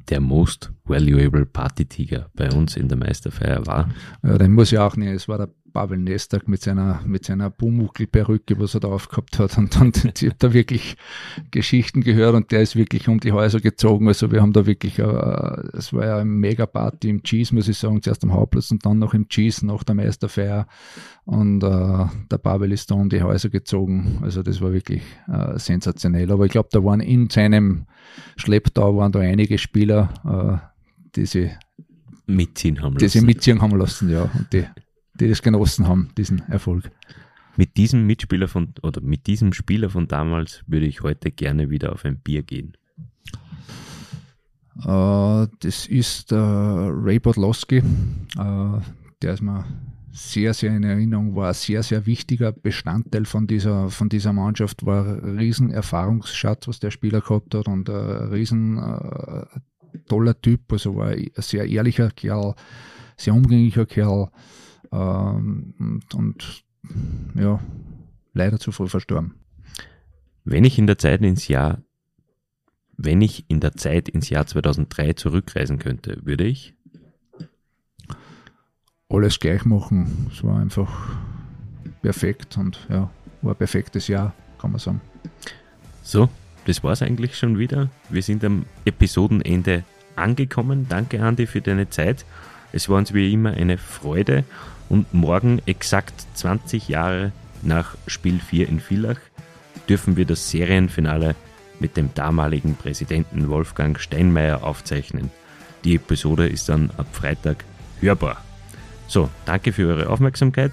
der Most Valuable Party Tiger bei uns in der Meisterfeier war. Ja, den muss ich auch nicht. Es war der Pavel Nestak mit seiner, mit seiner Pumuckl-Perücke, was er da aufgehabt hat. Und dann, ich habe da wirklich Geschichten gehört und der ist wirklich um die Häuser gezogen. Also wir haben da wirklich, äh, es war ja eine Mega-Party im Cheese, muss ich sagen, zuerst am Hauptplatz und dann noch im Cheese nach der Meisterfeier. Und äh, der Pavel ist da um die Häuser gezogen. Also das war wirklich äh, sensationell. Aber ich glaube, da waren in seinem Schlepptau waren da einige Spieler, äh, die sie mitziehen haben lassen. Die sie mitziehen haben lassen, ja. Und die die das genossen haben, diesen Erfolg. Mit diesem Mitspieler von oder mit diesem Spieler von damals würde ich heute gerne wieder auf ein Bier gehen. Uh, das ist uh, Ray Podlowski. Uh, der ist mir sehr, sehr in Erinnerung, war ein sehr, sehr wichtiger Bestandteil von dieser, von dieser Mannschaft, war ein riesen Erfahrungsschatz, was der Spieler gehabt hat und ein riesen toller Typ, also war ein sehr ehrlicher Kerl, sehr umgänglicher Kerl, ähm, und, und ja, leider zu früh verstorben. Wenn ich in der Zeit ins Jahr, wenn ich in der Zeit ins Jahr 2003 zurückreisen könnte, würde ich alles gleich machen. Es war einfach perfekt und ja, war ein perfektes Jahr, kann man sagen. So, das war es eigentlich schon wieder. Wir sind am Episodenende angekommen. Danke, Andi, für deine Zeit. Es war uns wie immer eine Freude und morgen, exakt 20 Jahre nach Spiel 4 in Villach, dürfen wir das Serienfinale mit dem damaligen Präsidenten Wolfgang Steinmeier aufzeichnen. Die Episode ist dann ab Freitag hörbar. So, danke für eure Aufmerksamkeit.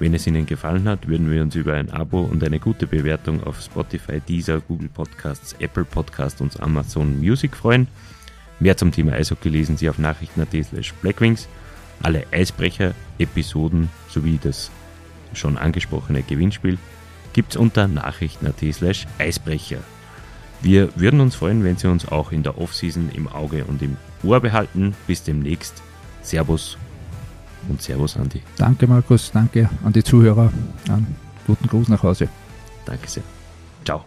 Wenn es Ihnen gefallen hat, würden wir uns über ein Abo und eine gute Bewertung auf Spotify, Deezer, Google Podcasts, Apple Podcasts und Amazon Music freuen. Mehr zum Thema Eishockey lesen Sie auf nachrichten.at slash blackwings. Alle Eisbrecher-Episoden sowie das schon angesprochene Gewinnspiel gibt es unter nachrichten.at slash Eisbrecher. Wir würden uns freuen, wenn Sie uns auch in der Offseason im Auge und im Ohr behalten. Bis demnächst. Servus und Servus, Andi. Danke, Markus. Danke an die Zuhörer. Einen guten Gruß nach Hause. Danke sehr. Ciao.